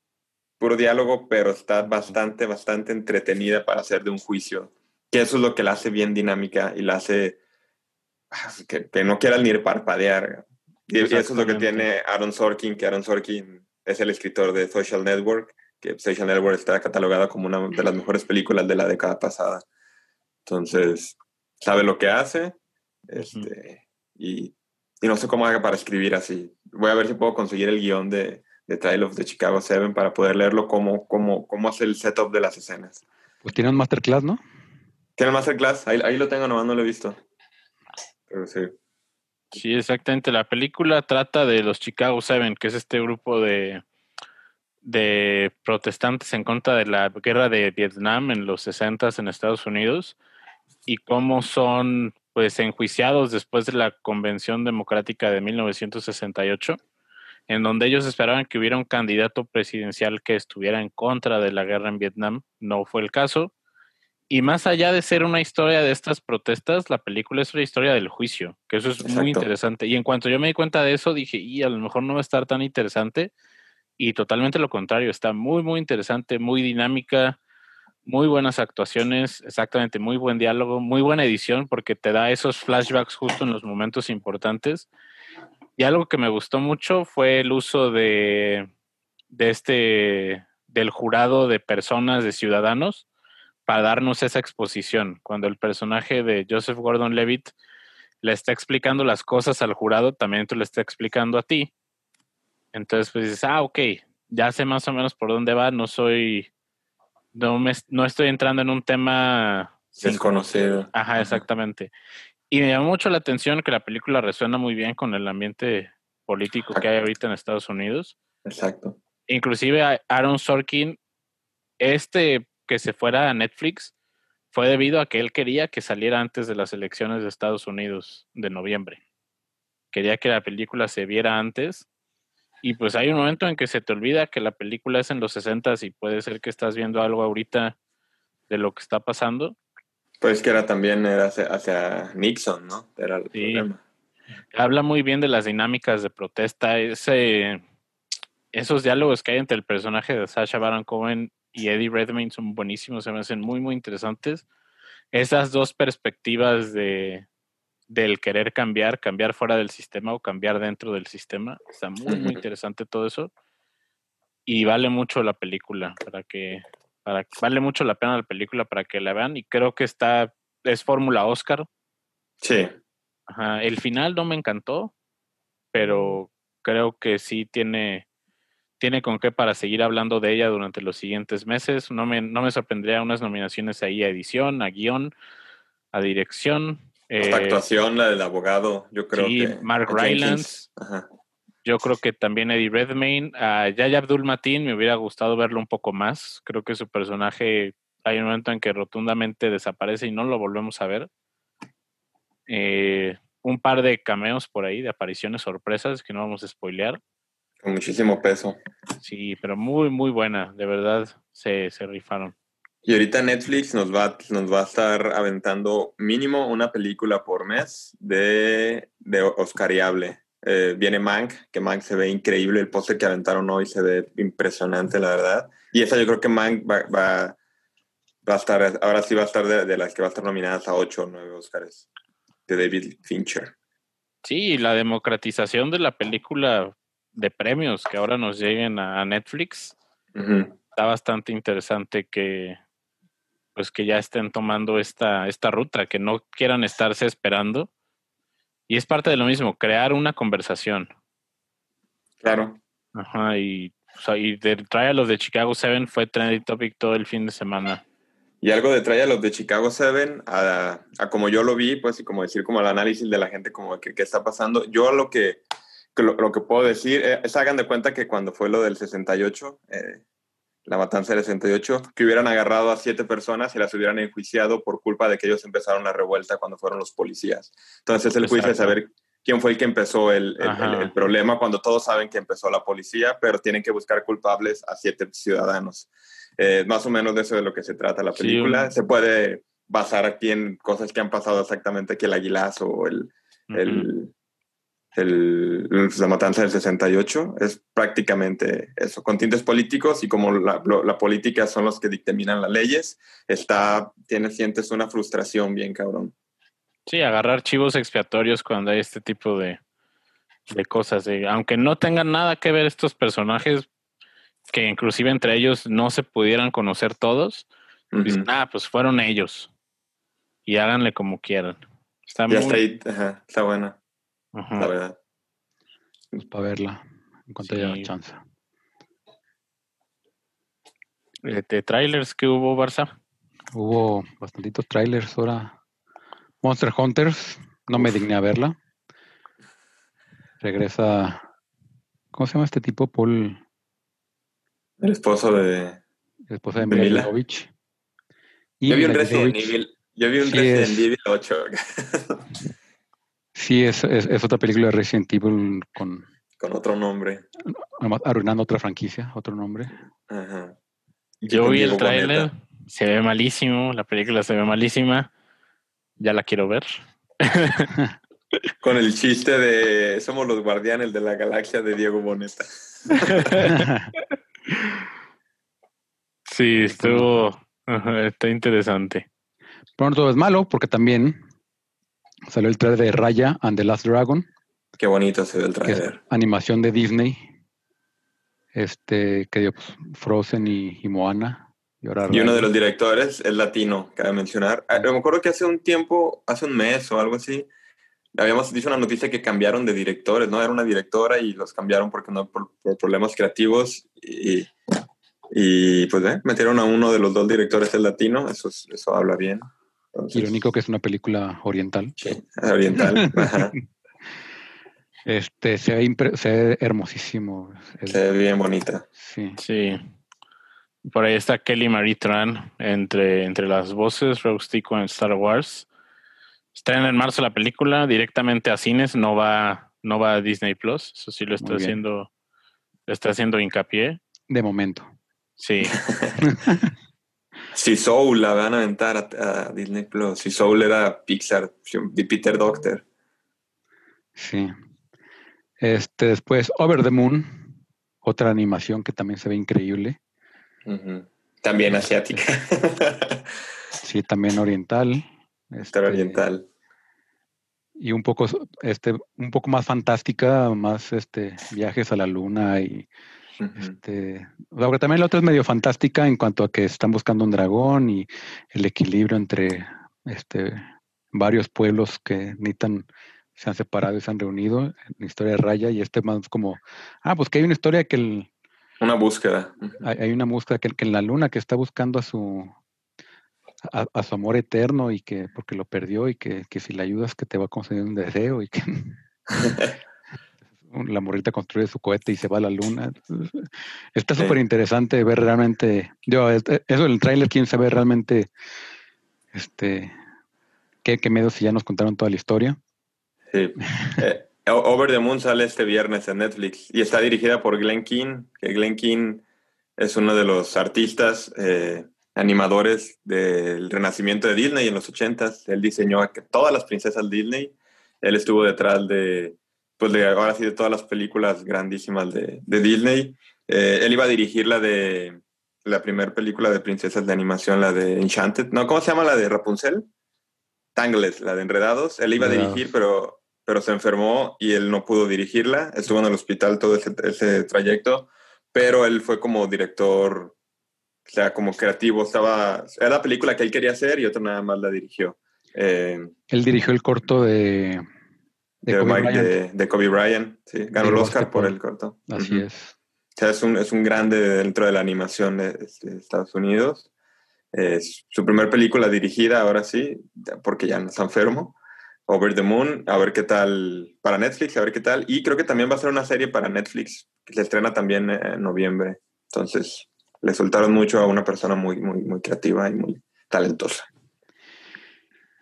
Speaker 1: puro diálogo, pero está bastante, bastante entretenida para hacer de un juicio. Que eso es lo que la hace bien dinámica y la hace que, que no quieras ni parpadear. Y, y eso es lo que tiene Aaron Sorkin, que Aaron Sorkin es el escritor de Social Network, que Social Network está catalogada como una de las mejores películas de la década pasada. Entonces, sabe lo que hace este, y, y no sé cómo haga para escribir así. Voy a ver si puedo conseguir el guion de, de Trial of the Chicago 7 para poder leerlo, cómo, cómo, cómo hace el setup de las escenas.
Speaker 4: Pues tiene un masterclass, ¿no?
Speaker 1: ¿Tiene masterclass? Ahí, ahí lo tengo, nomás no lo he visto. Sí.
Speaker 2: Sí, exactamente. La película trata de los Chicago Seven, que es este grupo de, de protestantes en contra de la guerra de Vietnam en los 60 en Estados Unidos y cómo son pues enjuiciados después de la Convención Democrática de 1968, en donde ellos esperaban que hubiera un candidato presidencial que estuviera en contra de la guerra en Vietnam. No fue el caso. Y más allá de ser una historia de estas protestas, la película es una historia del juicio, que eso es muy interesante. Y en cuanto yo me di cuenta de eso, dije, y a lo mejor no va a estar tan interesante. Y totalmente lo contrario, está muy, muy interesante, muy dinámica, muy buenas actuaciones, exactamente, muy buen diálogo, muy buena edición, porque te da esos flashbacks justo en los momentos importantes. Y algo que me gustó mucho fue el uso de, de este, del jurado de personas, de ciudadanos, para darnos esa exposición. Cuando el personaje de Joseph Gordon Levitt le está explicando las cosas al jurado, también tú le está explicando a ti. Entonces, pues dices, ah, ok, ya sé más o menos por dónde va, no soy, no, me, no estoy entrando en un tema sin
Speaker 1: Desconocido.
Speaker 2: Ajá,
Speaker 1: Ajá.
Speaker 2: exactamente. Y me llamó mucho la atención que la película resuena muy bien con el ambiente político que hay ahorita en Estados Unidos.
Speaker 1: Exacto.
Speaker 2: Inclusive Aaron Sorkin, este que se fuera a Netflix, fue debido a que él quería que saliera antes de las elecciones de Estados Unidos de noviembre. Quería que la película se viera antes. Y pues hay un momento en que se te olvida que la película es en los 60 y puede ser que estás viendo algo ahorita de lo que está pasando.
Speaker 1: Pues que era también era hacia, hacia Nixon, ¿no? Era el
Speaker 2: Sí.
Speaker 1: problema.
Speaker 2: habla muy bien de las dinámicas de protesta, ese, esos diálogos que hay entre el personaje de Sasha Baron Cohen y Eddie Redmayne son buenísimos, se me hacen muy, muy interesantes. Esas dos perspectivas de del querer cambiar, cambiar fuera del sistema o cambiar dentro del sistema, está muy, muy interesante todo eso. Y vale mucho la película para que, para vale mucho la pena la película para que la vean. Y creo que está, es fórmula Oscar,
Speaker 1: Sí.
Speaker 2: Ajá, el final no me encantó, pero creo que sí tiene, tiene con qué para seguir hablando de ella durante los siguientes meses. No me, no me sorprendería unas nominaciones ahí a edición, a guion, a dirección.
Speaker 1: Esta
Speaker 2: Eh,
Speaker 1: actuación, la del abogado, yo creo
Speaker 2: sí,
Speaker 1: que.
Speaker 2: Mark Rylance. Yo creo que también Eddie Redmayne. A Yaya Abdul Mateen me hubiera gustado verlo un poco más. Creo que su personaje hay un momento en que rotundamente desaparece y no lo volvemos a ver. Eh, un par de cameos por ahí, de apariciones sorpresas que no vamos a spoilear.
Speaker 1: Con muchísimo peso.
Speaker 2: Sí, pero muy, muy buena, de verdad, se, se rifaron.
Speaker 1: Y ahorita Netflix nos va, nos va a estar aventando mínimo una película por mes de, de Oscariable. Eh, viene Mank, que Mank se ve increíble, el póster que aventaron hoy se ve impresionante, la verdad. Y esa yo creo que Mank va, va, va a estar, ahora sí va a estar de, de, las que va a estar nominadas a 8 o 9 Oscars, de David Fincher.
Speaker 2: Sí, la democratización de la película de premios que ahora nos lleguen a Netflix uh -huh. está bastante interesante que pues que ya estén tomando esta, esta ruta, que no quieran estarse esperando. Y es parte de lo mismo, crear una conversación.
Speaker 1: Claro.
Speaker 2: Ajá, y, o sea, y The Trial of the Chicago 7 fue trending topic todo el fin de semana.
Speaker 1: Y algo de Trial of the Chicago 7, a, a, como yo lo vi, pues, y como decir, como el análisis de la gente, como que qué está pasando. Yo lo que, que lo, lo, que puedo decir eh, es, hagan de cuenta que cuando fue lo del 68, eh, la matanza del 68, que hubieran agarrado a siete personas y las hubieran enjuiciado por culpa de que ellos empezaron la revuelta cuando fueron los policías. Entonces el juicio es saber quién fue el que empezó el, el, el, el, problema, cuando todos saben que empezó la policía, pero tienen que buscar culpables a siete ciudadanos. Eh, más o menos de eso de lo que se trata la película. Sí, se puede basar aquí en cosas que han pasado exactamente, que el aguilazo o el... Uh -huh. el el, la matanza del 68 es prácticamente eso, con tintes políticos y como la, la, política son los que dictaminan las leyes, está, tienes, sientes una frustración bien cabrón.
Speaker 2: Sí, agarrar chivos expiatorios cuando hay este tipo de, de cosas, de, aunque no tengan nada que ver estos personajes, que inclusive entre ellos no se pudieran conocer todos, uh -huh. dicen, ah, pues fueron ellos y háganle como quieran.
Speaker 1: Está ya muy... está ahí, ajá, está buena. Ajá. La verdad.
Speaker 4: Pues para verla, en cuanto sí. haya chance.
Speaker 2: ¿De, de trailers que hubo, Barça?
Speaker 4: Hubo bastantitos trailers ahora. Monster Hunters, no me digné a verla. Regresa. ¿Cómo se llama este tipo? Paul.
Speaker 1: El esposo de.
Speaker 4: El esposo de Mila.
Speaker 1: Yo vi un Resident Evil. Yo vi un sí Resident Evil 8.
Speaker 4: Sí, es, es, es, otra película de Resident Evil con...
Speaker 1: Con otro nombre.
Speaker 4: Arruinando otra franquicia, otro nombre.
Speaker 1: Ajá.
Speaker 2: Yo vi el tráiler, se ve malísimo, la película se ve malísima. Ya la quiero ver.
Speaker 1: con el chiste de somos los guardianes de la galaxia de Diego Boneta.
Speaker 2: sí, estuvo... Está interesante.
Speaker 4: Pero no todo es malo, porque también Salió el trailer de Raya and the Last Dragon.
Speaker 1: Qué bonito se ve el trailer.
Speaker 4: animación de Disney. Este, que dio pues, Frozen y, y Moana.
Speaker 1: Y, ahora y uno de los directores es latino, cabe mencionar. Ah, me acuerdo que hace un tiempo, hace un mes o algo así, habíamos dicho una noticia que cambiaron de directores, ¿no? Era una directora y los cambiaron porque no por, por problemas creativos y, y pues eh, metieron a uno de los dos directores el latino, eso, eso habla bien.
Speaker 4: Entonces, Irónico que es una película oriental.
Speaker 1: Sí, oriental. Ajá.
Speaker 4: Este, se ve, se ve hermosísimo.
Speaker 1: Se ve bien bonita.
Speaker 2: Sí. sí. Por ahí está Kelly Marie Tran entre, entre las voces, Rose Tico en Star Wars. Está en marzo la película, directamente a cines, no va, no va a Disney Plus. Eso sí lo está haciendo, lo está haciendo hincapié.
Speaker 4: De momento.
Speaker 2: Sí.
Speaker 1: Si Soul la van a aventar a, a, Disney Plus. Si Soul era Pixar, de Peter Doctor.
Speaker 4: Sí. Este, después, Over the Moon, otra animación que también se ve increíble.
Speaker 1: Uh -huh. También asiática.
Speaker 4: sí, también oriental.
Speaker 1: Este, oriental.
Speaker 4: Y un poco, este, un poco más fantástica, más este, viajes a la luna y Uh -huh. este, también la otra es medio fantástica en cuanto a que están buscando un dragón y el equilibrio entre este, varios pueblos que necesitan, se han separado y se han reunido en la historia de Raya y este más como, ah, pues que hay una historia que el...
Speaker 1: Una búsqueda.
Speaker 4: Hay, hay, una búsqueda que, que, en la luna que está buscando a su... A, a, su amor eterno y que porque lo perdió y que, que si le ayudas que te va a conceder un deseo y que la morrita construye su cohete y se va a la luna. Está súper sí. interesante ver realmente, yo, eso el tráiler, quién sabe realmente este qué, qué miedo si ya nos contaron toda la historia.
Speaker 1: Sí. eh, Over the Moon sale este viernes en Netflix y está dirigida por Glenn King, que Glenn King es uno de los artistas, eh, animadores del renacimiento de Disney en los 80s. Él diseñó a todas las princesas Disney. Él estuvo detrás de, pues de ahora sí, de todas las películas grandísimas de, de Disney. Eh, él iba a dirigir la de la primera película de princesas de animación, la de Enchanted. No, ¿cómo se llama la de Rapunzel? Tangled, la de Enredados. Él iba a dirigir, pero, pero se enfermó y él no pudo dirigirla. Estuvo en el hospital todo ese, ese trayecto, pero él fue como director, o sea, como creativo. Estaba, era la película que él quería hacer y otra nada más la dirigió. Eh,
Speaker 4: Él dirigió el corto de, de
Speaker 1: de,
Speaker 4: Kobe
Speaker 1: Mike-
Speaker 4: Bryant.
Speaker 1: de- de Kobe Bryant, sí. Ganó el Oscar por el corto.
Speaker 4: Así es.
Speaker 1: O sea, es un, es un grande dentro de la animación de, de Estados Unidos. Es su primera película dirigida, ahora sí, porque ya no está enfermo. Over the Moon, a ver qué tal para Netflix, a ver qué tal. Y creo que también va a ser una serie para Netflix, que se estrena también en noviembre. Entonces, le soltaron mucho a una persona muy, muy, muy creativa y muy talentosa.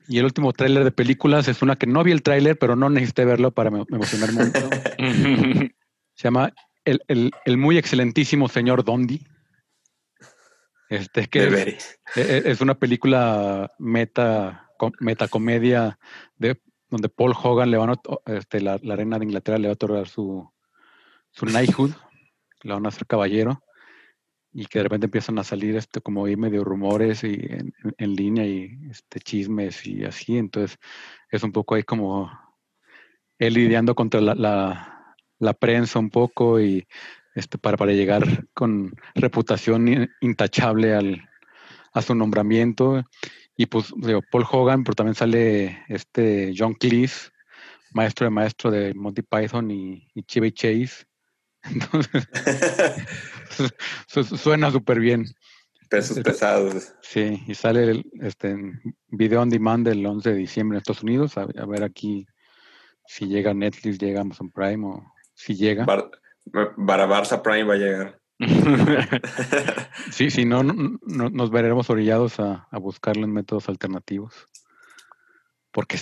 Speaker 4: Y el último tráiler de películas es una que no vi el tráiler, pero no necesité verlo para me, me emocionar mucho. Se llama el, el- el muy excelentísimo señor Dondi. Este que es,
Speaker 1: Debería.
Speaker 4: e- es una película meta co- metacomedia de donde Paul Hogan le van a, este, la, la reina de Inglaterra le va a otorgar su, su knighthood, le van a hacer caballero y que de repente empiezan a salir este como ahí medio rumores y en, en- línea y este chismes y así, entonces es un poco ahí como él lidiando contra la, la, la prensa un poco y este para, para llegar con reputación in- intachable al, a su nombramiento. Y pues digo, Paul Hogan, pero también sale este John Cleese, maestro de maestro de Monty Python y, y Chevy Chase. Entonces, suena súper bien.
Speaker 1: Pesos pesados.
Speaker 4: Sí, y sale el, este en video on demand el 11 de diciembre en Estados Unidos. A, a ver aquí si llega Netflix, llega Amazon Prime o si llega.
Speaker 1: Bar- para Barça Prime va a llegar.
Speaker 4: Sí, si no, no- no- nos veremos orillados a, a buscarlo en métodos alternativos. Porque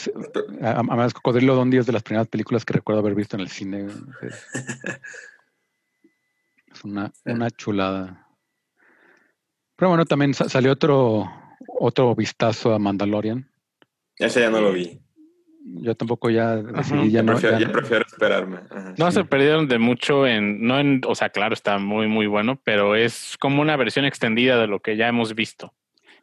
Speaker 4: además Cocodrilo Dondi es de las primeras películas que recuerdo haber visto en el cine. Es, una, una chulada. Pero bueno, también sa- salió otro, otro vistazo a Mandalorian.
Speaker 1: Ese ya no lo vi.
Speaker 4: Yo tampoco ya decidí, ya no.
Speaker 1: prefiero,
Speaker 4: ya
Speaker 1: ya
Speaker 4: no-
Speaker 1: prefiero esperarme. Ajá.
Speaker 2: No
Speaker 4: Sí.
Speaker 2: se perdieron de mucho en, no en, o sea, claro, está muy, muy bueno, pero es como una versión extendida de lo que ya hemos visto.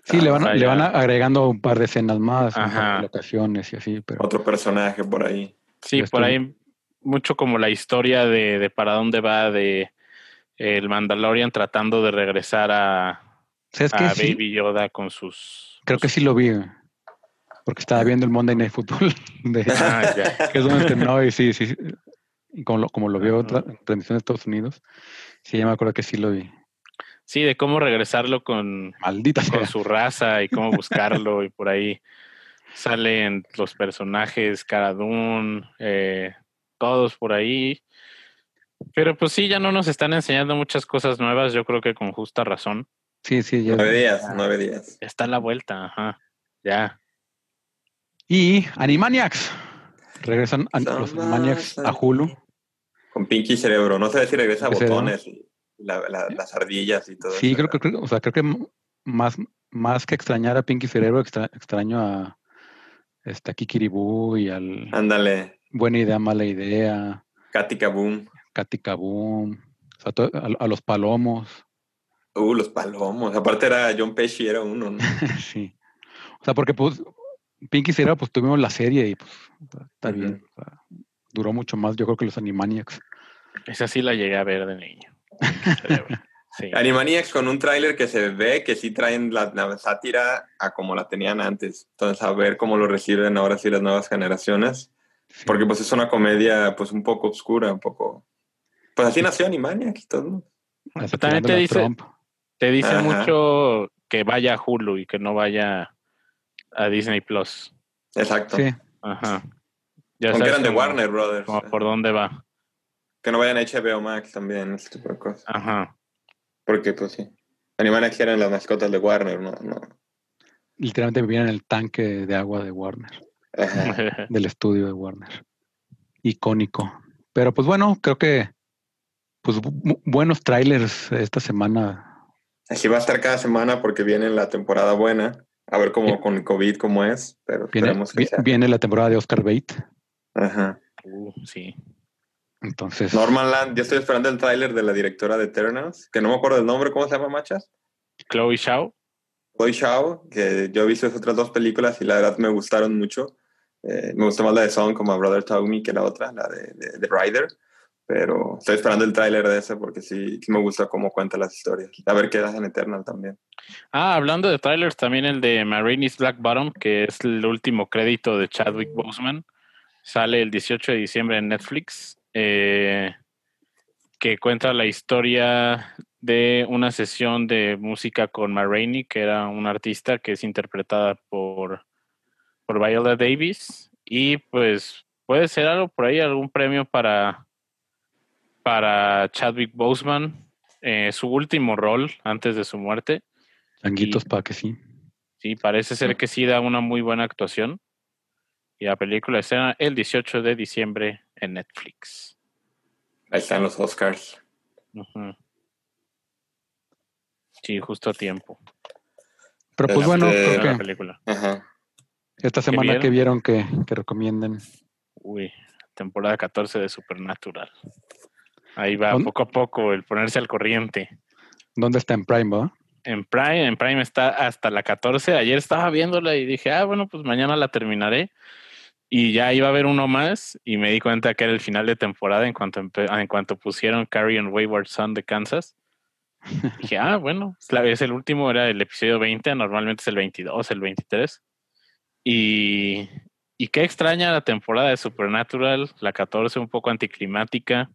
Speaker 4: sí, le van,
Speaker 2: o sea,
Speaker 4: le van agregando un par de escenas más, de locaciones y así, pero
Speaker 1: Otro personaje por ahí.
Speaker 2: Sí, por
Speaker 4: estoy-
Speaker 2: ahí mucho como la historia de, de para dónde va de el Mandalorian tratando de regresar a, Baby Yoda con sus...
Speaker 4: creo
Speaker 2: con
Speaker 4: que sí lo vi, porque estaba viendo el Monday Night Football, de,
Speaker 2: Ah, ya.
Speaker 4: que es donde terminó y sí, sí, sí, y como lo, como lo vio en transmisión de Estados Unidos, sí, ya me acuerdo que sí lo vi.
Speaker 2: Sí, de cómo regresarlo con,
Speaker 4: Maldita sea.
Speaker 2: con su raza y cómo buscarlo y por ahí salen los personajes, Cara Dune, eh, todos por ahí. Pero pues sí, ya no nos están enseñando muchas cosas nuevas, yo creo que con justa razón.
Speaker 4: Sí, sí, ya.
Speaker 1: Nueve días, nueve días.
Speaker 2: Está a la vuelta, ajá. Ya.
Speaker 4: Y Animaniacs. Regresan an-
Speaker 1: Son
Speaker 4: los Animaniacs a Hulu.
Speaker 1: Con Pinky Cerebro. No sé si regresa a botones y la- la- las ardillas y todo
Speaker 4: Sí,
Speaker 1: eso.
Speaker 4: creo que, creo- o sea, creo que más, más que extrañar a Pinky Cerebro, extra- extraño a, este, a Kikiribú y al
Speaker 1: Ándale.
Speaker 4: Buena Idea, Mala Idea,
Speaker 1: Katy Boom.
Speaker 4: Katy Kaboom, o sea, a, a los palomos.
Speaker 1: Uh, los palomos. Aparte era John Pesci, era uno. ¿no?
Speaker 4: sí. O sea, porque pues Pinky Cerebro, pues tuvimos la serie y pues está bien. o sea, duró mucho más, yo creo que los Animaniacs.
Speaker 2: Esa sí la llegué a ver de niño. Sí.
Speaker 1: Animaniacs con un tráiler que se ve que sí traen la, la sátira a como la tenían antes. Entonces, a ver cómo lo reciben ahora sí las nuevas generaciones.
Speaker 4: Sí.
Speaker 1: Porque pues es una comedia pues un poco oscura, un poco... Pues así nació Animaniacs y todo.
Speaker 2: También te dice-
Speaker 4: Trump.
Speaker 2: Te dice
Speaker 1: Ajá.
Speaker 2: mucho que vaya a Hulu y que no vaya a Disney Plus.
Speaker 1: Exacto.
Speaker 4: Sí,
Speaker 2: Ajá. Ya
Speaker 1: Aunque
Speaker 2: sabes
Speaker 1: eran de Warner Brothers.
Speaker 2: cómo por dónde va.
Speaker 1: Que no vayan a HBO Max también, ese tipo de cosas.
Speaker 2: Ajá.
Speaker 1: Porque pues sí. Animaniacs eran las mascotas de Warner, ¿no? no.
Speaker 4: literalmente vivían en el tanque de agua de Warner,
Speaker 1: Ajá.
Speaker 4: del estudio de Warner. Icónico. Pero pues bueno, creo que pues bu- bu- buenos trailers esta semana.
Speaker 1: Así va a estar cada semana porque viene la temporada buena. A ver cómo con el COVID cómo es, pero
Speaker 4: Viene,
Speaker 1: esperemos que
Speaker 4: vi-
Speaker 1: sea.
Speaker 4: viene la temporada de Oscar Bate.
Speaker 1: Ajá.
Speaker 2: Uh, sí.
Speaker 4: Entonces,
Speaker 1: Normanland, yo estoy esperando el tráiler de la directora de Eternals, que no me acuerdo el nombre, ¿cómo se llama, machas?
Speaker 2: Chloe Shao.
Speaker 1: Chloe Shao, que yo he visto esas otras dos películas y la verdad me gustaron mucho. Eh, me gustó más la de Song como a Brother Me que la otra, la de, de, de Rider. Pero estoy esperando el tráiler de ese porque sí, me gusta cómo cuenta las historias. A ver qué hacen Eternal también.
Speaker 2: Ah, hablando de trailers, también el de Marini's Black Bottom, que es el último crédito de Chadwick Boseman, sale el 18 de diciembre en Netflix, eh, que cuenta la historia de una sesión de música con Marini, que era una artista que es interpretada por, por Viola Davis, y pues puede ser algo por ahí, algún premio para, para Chadwick Boseman, eh, su último rol antes de su muerte.
Speaker 4: changuitos para que sí.
Speaker 2: Sí, parece ser que sí da una muy buena actuación. Y la película escena el 18 de diciembre en Netflix.
Speaker 1: Ahí están los Oscars.
Speaker 2: Sí, justo a tiempo.
Speaker 4: Pero pues bueno, creo
Speaker 2: la
Speaker 4: que
Speaker 2: película.
Speaker 1: Ajá.
Speaker 4: esta semana que
Speaker 2: vieron?
Speaker 4: vieron que, que recomienden.
Speaker 2: Uy, temporada 14 de Supernatural. Ahí va
Speaker 4: ¿Dónde?
Speaker 2: poco a poco el ponerse al corriente.
Speaker 4: ¿Dónde está en Prime, va?
Speaker 2: En Prime, en Prime está hasta la 14. Ayer estaba viéndola y dije, ah, bueno, pues mañana la terminaré. Y ya iba a haber uno más y me di cuenta que era el final de temporada en cuanto, en cuanto pusieron Carrion Wayward Son de Kansas. dije, ah, bueno, es el último, era el episodio 20, normalmente es el 22, el 23. Y, y qué extraña la temporada de Supernatural, la 14 un poco anticlimática,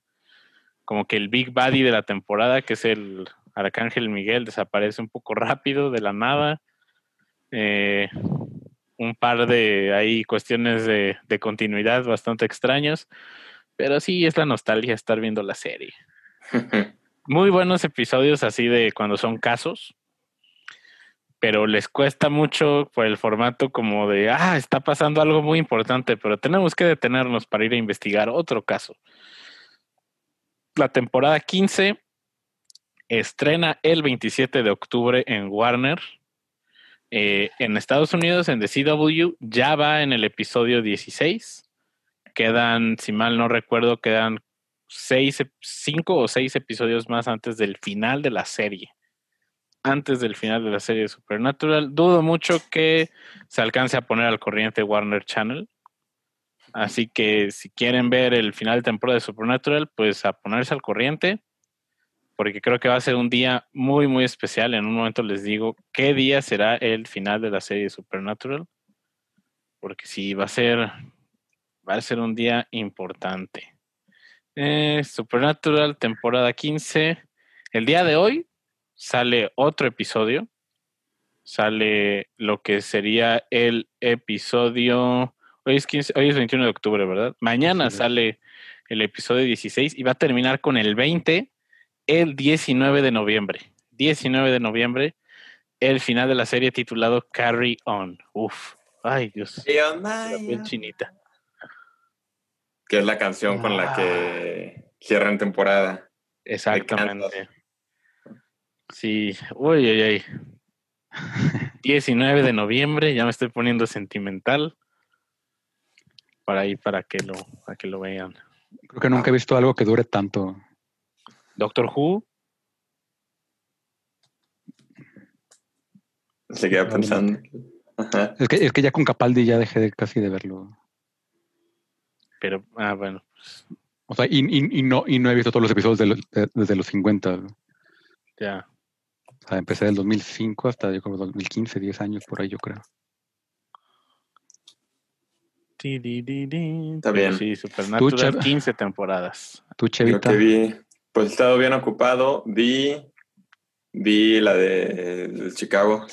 Speaker 2: como que el Big Buddy de la temporada, que es el Arcángel Miguel, desaparece un poco rápido de la nada. Eh, un par de ahí cuestiones de, de continuidad bastante extrañas, pero sí es la nostalgia estar viendo la serie. Muy buenos episodios así de cuando son casos, pero les cuesta mucho por el formato como de, ah, está pasando algo muy importante, pero tenemos que detenernos para ir a investigar otro caso. La temporada 15 estrena el 27 de octubre en Warner. Eh, en Estados Unidos, en The CW, ya va en el episodio 16. Quedan, si mal no recuerdo, quedan seis, cinco o seis episodios más antes del final de la serie. Antes del final de la serie de Supernatural. Dudo mucho que se alcance a poner al corriente Warner Channel. Así que si quieren ver el final de temporada de Supernatural, pues a ponerse al corriente porque creo que va a ser un día muy, muy especial. En un momento les digo qué día será el final de la serie de Supernatural, porque sí, va a ser, va a ser un día importante. Eh, Supernatural, temporada 15. El día de hoy sale otro episodio. Sale lo que sería el episodio. Hoy es, 15 hoy es 21 de octubre, ¿verdad? Mañana sale el episodio 16 y va a terminar con el 20 el 19 de noviembre. 19 de noviembre, el final de la serie titulado Carry On. Uf, ay Dios, piel chinita.
Speaker 1: Que es la canción con la que cierran temporada.
Speaker 2: Exactamente. Sí, uy, uy, uy. 19 de noviembre, ya me estoy poniendo sentimental. Para ahí, para que lo, para que lo vean.
Speaker 4: Creo que nunca he visto algo que dure tanto.
Speaker 2: Doctor Who,
Speaker 1: Se queda pensando. Ajá.
Speaker 4: Es que, es que ya con Capaldi ya dejé de, casi de verlo.
Speaker 2: pero, ah, bueno,
Speaker 4: O sea, y, y- y no, y no he visto todos los episodios de los- de- desde los 50. O
Speaker 2: ya.
Speaker 4: sea, empecé del 2005 hasta yo creo 2015, 10 años por ahí, yo creo.
Speaker 2: Di, di, di.
Speaker 1: Está bien.
Speaker 2: Sí, Supernatural,
Speaker 4: Chava.
Speaker 2: 15 temporadas.
Speaker 4: Tú,
Speaker 1: Lo
Speaker 4: Chevita.
Speaker 1: que vi, pues he estado bien ocupado. Vi, vi la de, de Chicago,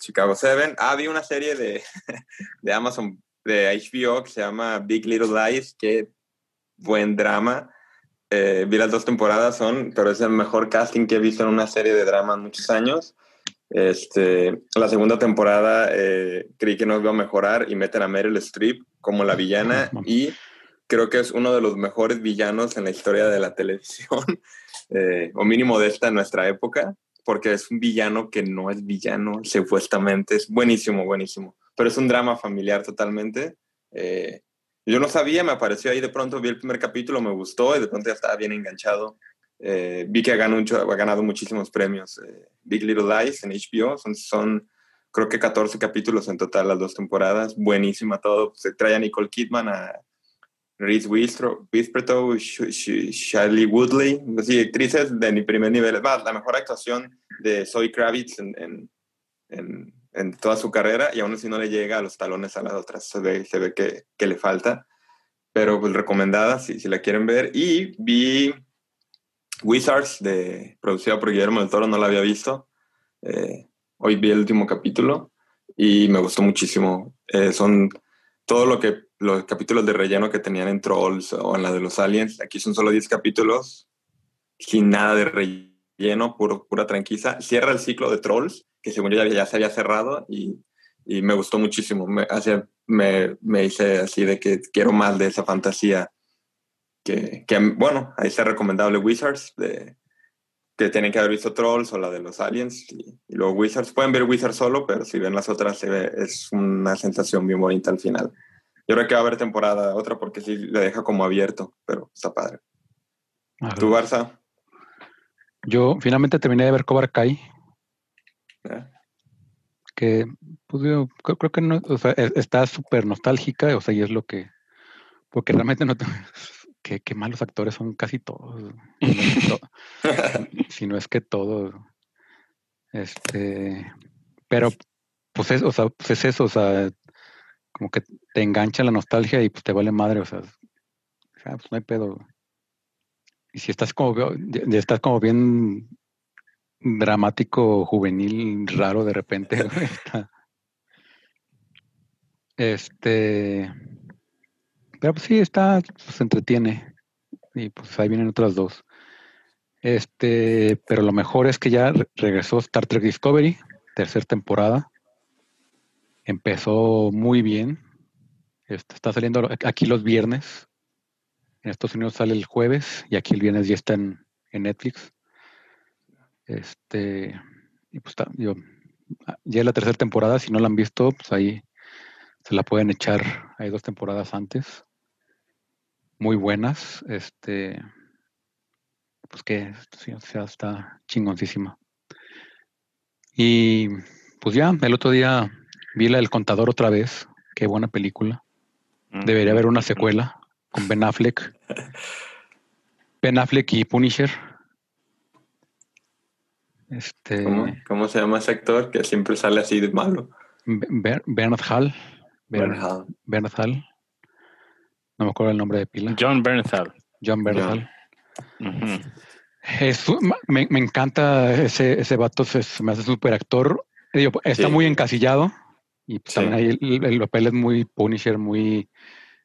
Speaker 1: Chicago 7. Ah, vi una serie de, de Amazon, de HBO que se llama Big Little Lies. Qué buen drama. Eh, vi las dos temporadas, son, pero es el mejor casting que he visto en una serie de drama en muchos años. Este, la segunda temporada eh, creí que no iba a mejorar y meten a Meryl Streep como la villana y creo que es uno de los mejores villanos en la historia de la televisión, eh, o mínimo de esta nuestra época. porque es un villano que no es villano, supuestamente. Es buenísimo, buenísimo. Pero es un drama familiar totalmente. Eh, yo no sabía, me apareció ahí de pronto, vi el primer capítulo, me gustó y de pronto ya estaba bien enganchado. Eh, vi que ha ganado, ha ganado muchísimos premios. Eh, Big Little Lies en HBO, son, son creo que 14 capítulos en total las dos temporadas. Buenísima todo. Se trae a Nicole Kidman, a Reese Witherspoon, Shirley Woodley, así, actrices de mi primer nivel. Más, la mejor actuación de Zoe Kravitz en, en, en, toda su carrera y aún así no le llega a los talones a las otras. Se ve, se ve que, que le falta. Pero pues recomendada si, si la quieren ver. Y vi Wizards, de, producida por Guillermo del Toro, no la había visto. Eh, hoy vi el último capítulo y me gustó muchísimo. Eh, son todo lo que los capítulos de relleno que tenían en Trolls o en la de los Aliens. Aquí son solo 10 capítulos sin nada de relleno, puro, pura tranquila. Cierra el ciclo de Trolls, que según yo ya, se había cerrado y, y me gustó muchísimo. Me, me, me hice así de que quiero más de esa fantasía que, que, bueno, ahí está recomendable Wizards, de, que tienen que haber visto Trolls o la de los Aliens, y, luego Wizards. Pueden ver Wizards solo, pero si ven las otras, se ve, es una sensación bien bonita al final. Yo creo que va a haber temporada otra porque sí le deja como abierto, pero está padre. ¿Tu Barça?
Speaker 4: Yo finalmente terminé de ver Cobra Kai. Que, pues yo creo, que no, o sea, e, está súper nostálgica, o sea, y es lo que, porque realmente no, te, qué, malos actores son casi todos. si no es que todos. Este, pero pues es, o sea, pues es eso, o sea, como que te engancha la nostalgia y pues te vale madre, o sea, pues no hay pedo. Y si estás como, ya estás como bien dramático, juvenil, raro de repente. este, pero pues sí, está, pues entretiene. Y pues ahí vienen otras dos. Este, pero lo mejor es que ya regresó Star Trek Discovery, tercera temporada. Empezó muy bien. Este, está saliendo aquí los viernes. En Estados Unidos sale el jueves y aquí el viernes ya está en, Netflix. Este, y pues está, yo, ya es la tercera temporada. Si no la han visto, pues ahí se la pueden echar. Hay dos temporadas antes muy buenas. Este, pues que o sea, está chingoncísima. Y pues ya, el otro día vi la del contador otra vez. Qué buena película. Debería haber una secuela con Ben Affleck. Ben Affleck y Punisher. Este,
Speaker 1: ¿Cómo, se llama ese actor que siempre sale así de malo?
Speaker 4: Bernard Hall. Bernard, Bernard Hall. No me acuerdo el nombre de pila.
Speaker 2: John Bernthal.
Speaker 4: John Bernthal. me, encanta ese, ese vato, se, me hace súper actor. está muy encasillado y pues también ahí el, papel es muy Punisher, muy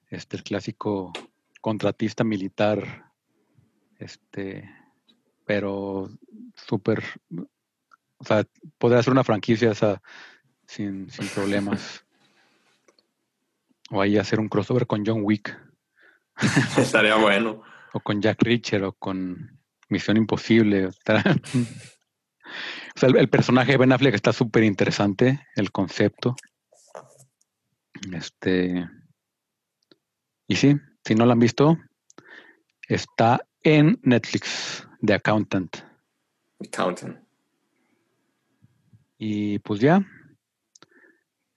Speaker 4: este, el clásico contratista militar, este, pero súper, o sea, podría ser una franquicia esa sin, sin problemas. O ahí hacer un crossover con John Wick.
Speaker 1: Estaría bueno.
Speaker 4: O con Jack Reacher o con Misión Imposible. o sea, el, personaje de Ben Affleck está súper interesante, el concepto. Este. Y sí, si no lo han visto, está en Netflix, The Accountant.
Speaker 1: Accountant.
Speaker 4: Y pues ya,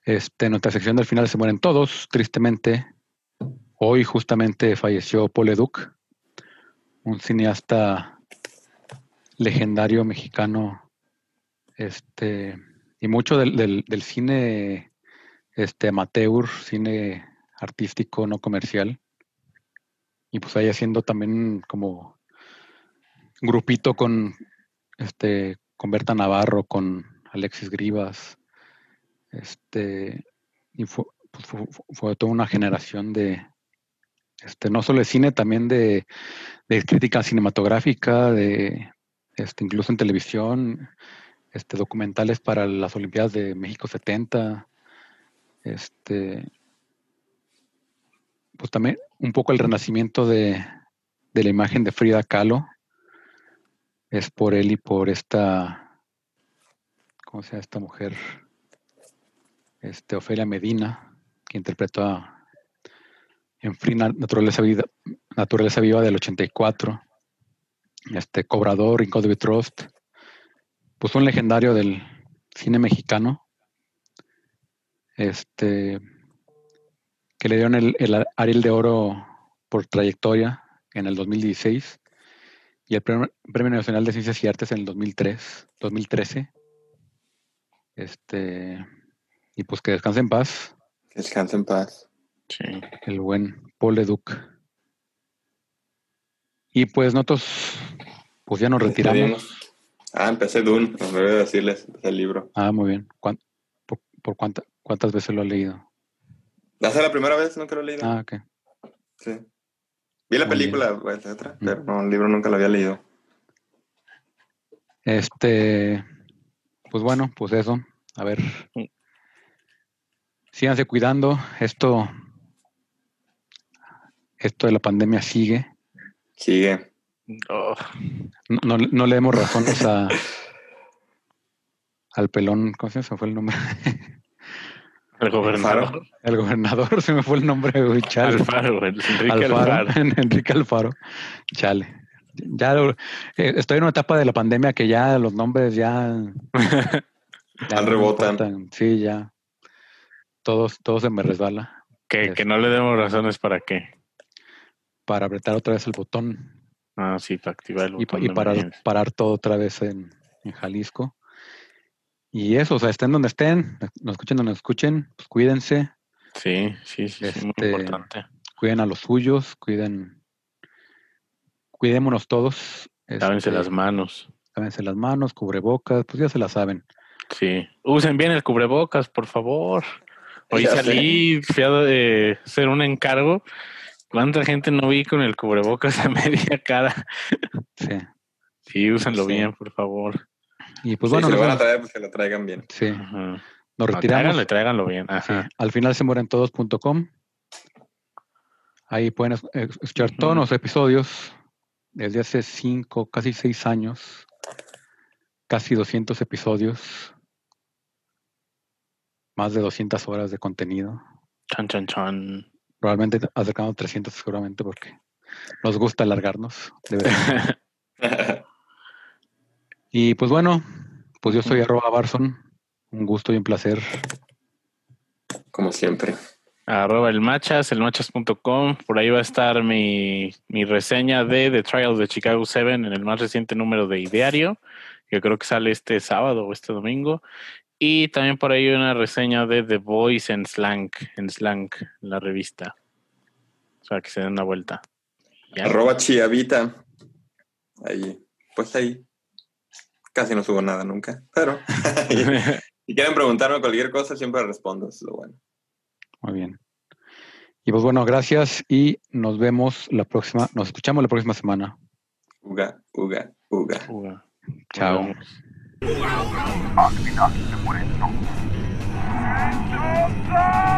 Speaker 4: este, en nuestra sección del final se mueren todos, tristemente. Hoy justamente falleció Paul Leduc, un cineasta legendario mexicano, este, y mucho del, cine este, amateur, cine artístico, no comercial. Y pues ahí haciendo también como grupito con este con Berta Navarro, con Alexis Grivas, este, y fue, pues, fue, toda una generación de, este, no solo de cine, también de, crítica cinematográfica, de este, incluso en televisión, este, documentales para las Olimpiadas de México 70, este, pues también un poco el renacimiento de, de la imagen de Frida Kahlo, es por él y por esta ¿cómo se llama esta mujer? Este, Ofelia Medina, que interpretó a, en Free Na- Naturaleza, Vida, Naturaleza Viva del 84. Este, Cobrador, In God We Trust. Pues un legendario del cine mexicano. Este, que le dieron el, el Ariel de Oro por trayectoria en el 2016 y el Premio, Premio Nacional de Ciencias y Artes en el 2003, 2013. Este, y pues que descanse en paz
Speaker 1: Que descanse en paz.
Speaker 2: Sí.
Speaker 4: el buen Paul Leduc. Y pues nosotros, pues ya nos retiramos.
Speaker 1: Ah, empecé Dune, me olvidé de decirles empecé el libro.
Speaker 4: Ah, muy bien. ¿Cuán- ¿Por, por cuánta- cuántas veces lo ha leído?
Speaker 1: ¿Hace la primera vez? Nunca lo he leído.
Speaker 4: Ah, ok.
Speaker 1: Sí. Vi la
Speaker 4: Muy
Speaker 1: película, pues, etcétera, pero no, el libro nunca lo había leído.
Speaker 4: Este, pues bueno, pues eso. A ver. Síganse cuidando. Esto, esto de la pandemia sigue.
Speaker 1: Sigue.
Speaker 2: Oh,
Speaker 4: No, no, no le demos razones a al pelón, ¿cómo se fue el nombre.
Speaker 2: el gobernador.
Speaker 4: El gobernador, se me fue el nombre, güey, chale.
Speaker 2: Alfaro, Enrique
Speaker 4: Alfaro,
Speaker 2: Alfaro.
Speaker 4: Enrique Alfaro. Chale. Ya eh, estoy en una etapa de la pandemia que ya los nombres ya, ya
Speaker 1: Al rebotan.
Speaker 4: importan. Sí, ya. Todos, todo se me resbala.
Speaker 2: que, que no le demos razones para qué.
Speaker 4: Para apretar otra vez el botón
Speaker 2: Ah, sí, para activar el botón
Speaker 4: y para
Speaker 2: emergencia.
Speaker 4: parar todo otra vez en, en Jalisco. Y eso, o sea, estén donde estén, nos escuchen donde nos escuchen, pues cuídense,
Speaker 2: Sí, sí, sí, sí, muy
Speaker 4: Este,
Speaker 2: importante.
Speaker 4: cuiden a los suyos, cuiden, cuidémonos todos.
Speaker 2: Lávense
Speaker 4: este,
Speaker 2: las manos.
Speaker 4: lávense las manos, cubrebocas, pues ya se la saben.
Speaker 2: Sí. Usen bien el cubrebocas, por favor. Hoy
Speaker 1: Ya sé.
Speaker 2: salí, fui a eh, hacer un encargo. ¿Cuánta gente no vi con el cubrebocas a media cara?
Speaker 4: Sí.
Speaker 2: Sí, úsenlo
Speaker 1: Sí.
Speaker 2: bien, por favor.
Speaker 4: Y pues
Speaker 1: Sí,
Speaker 4: bueno,
Speaker 1: si lo van a traer, pues que lo traigan bien.
Speaker 4: Sí,
Speaker 2: Ajá.
Speaker 4: nos
Speaker 2: No,
Speaker 4: retiramos.
Speaker 2: tráiganlo, tráiganlo bien. Ajá.
Speaker 4: Al final se mueren todos.com. Ahí pueden es- escuchar todos los episodios desde hace cinco, casi seis años. Casi 200 episodios. Más de 200 horas de contenido.
Speaker 2: Chan, chan, chan.
Speaker 4: Probablemente acercando a 300 seguramente porque nos gusta alargarnos. de verdad. y pues bueno, pues yo soy arroba Barson. Un gusto y un placer.
Speaker 1: Como siempre.
Speaker 2: Arroba el machas, elmachas.com. Por ahí va a estar mi, mi reseña de The Trials de Chicago 7 en el más reciente número de Ideario, que creo que sale este sábado o este domingo. Y también por ahí una reseña de The Voice en Slang, en Slang, la revista. O sea, que se den una vuelta. Ya.
Speaker 1: Arroba chiavita. Ahí. Pues ahí. Casi no subo nada nunca. Pero si quieren preguntarme cualquier cosa, siempre respondo. Eso es lo bueno.
Speaker 4: Muy bien. Y pues bueno, gracias y nos vemos la próxima, nos escuchamos la próxima semana.
Speaker 1: Uga, uga, uga.
Speaker 2: Uga.
Speaker 4: Chao.
Speaker 2: Nos vemos.
Speaker 3: Al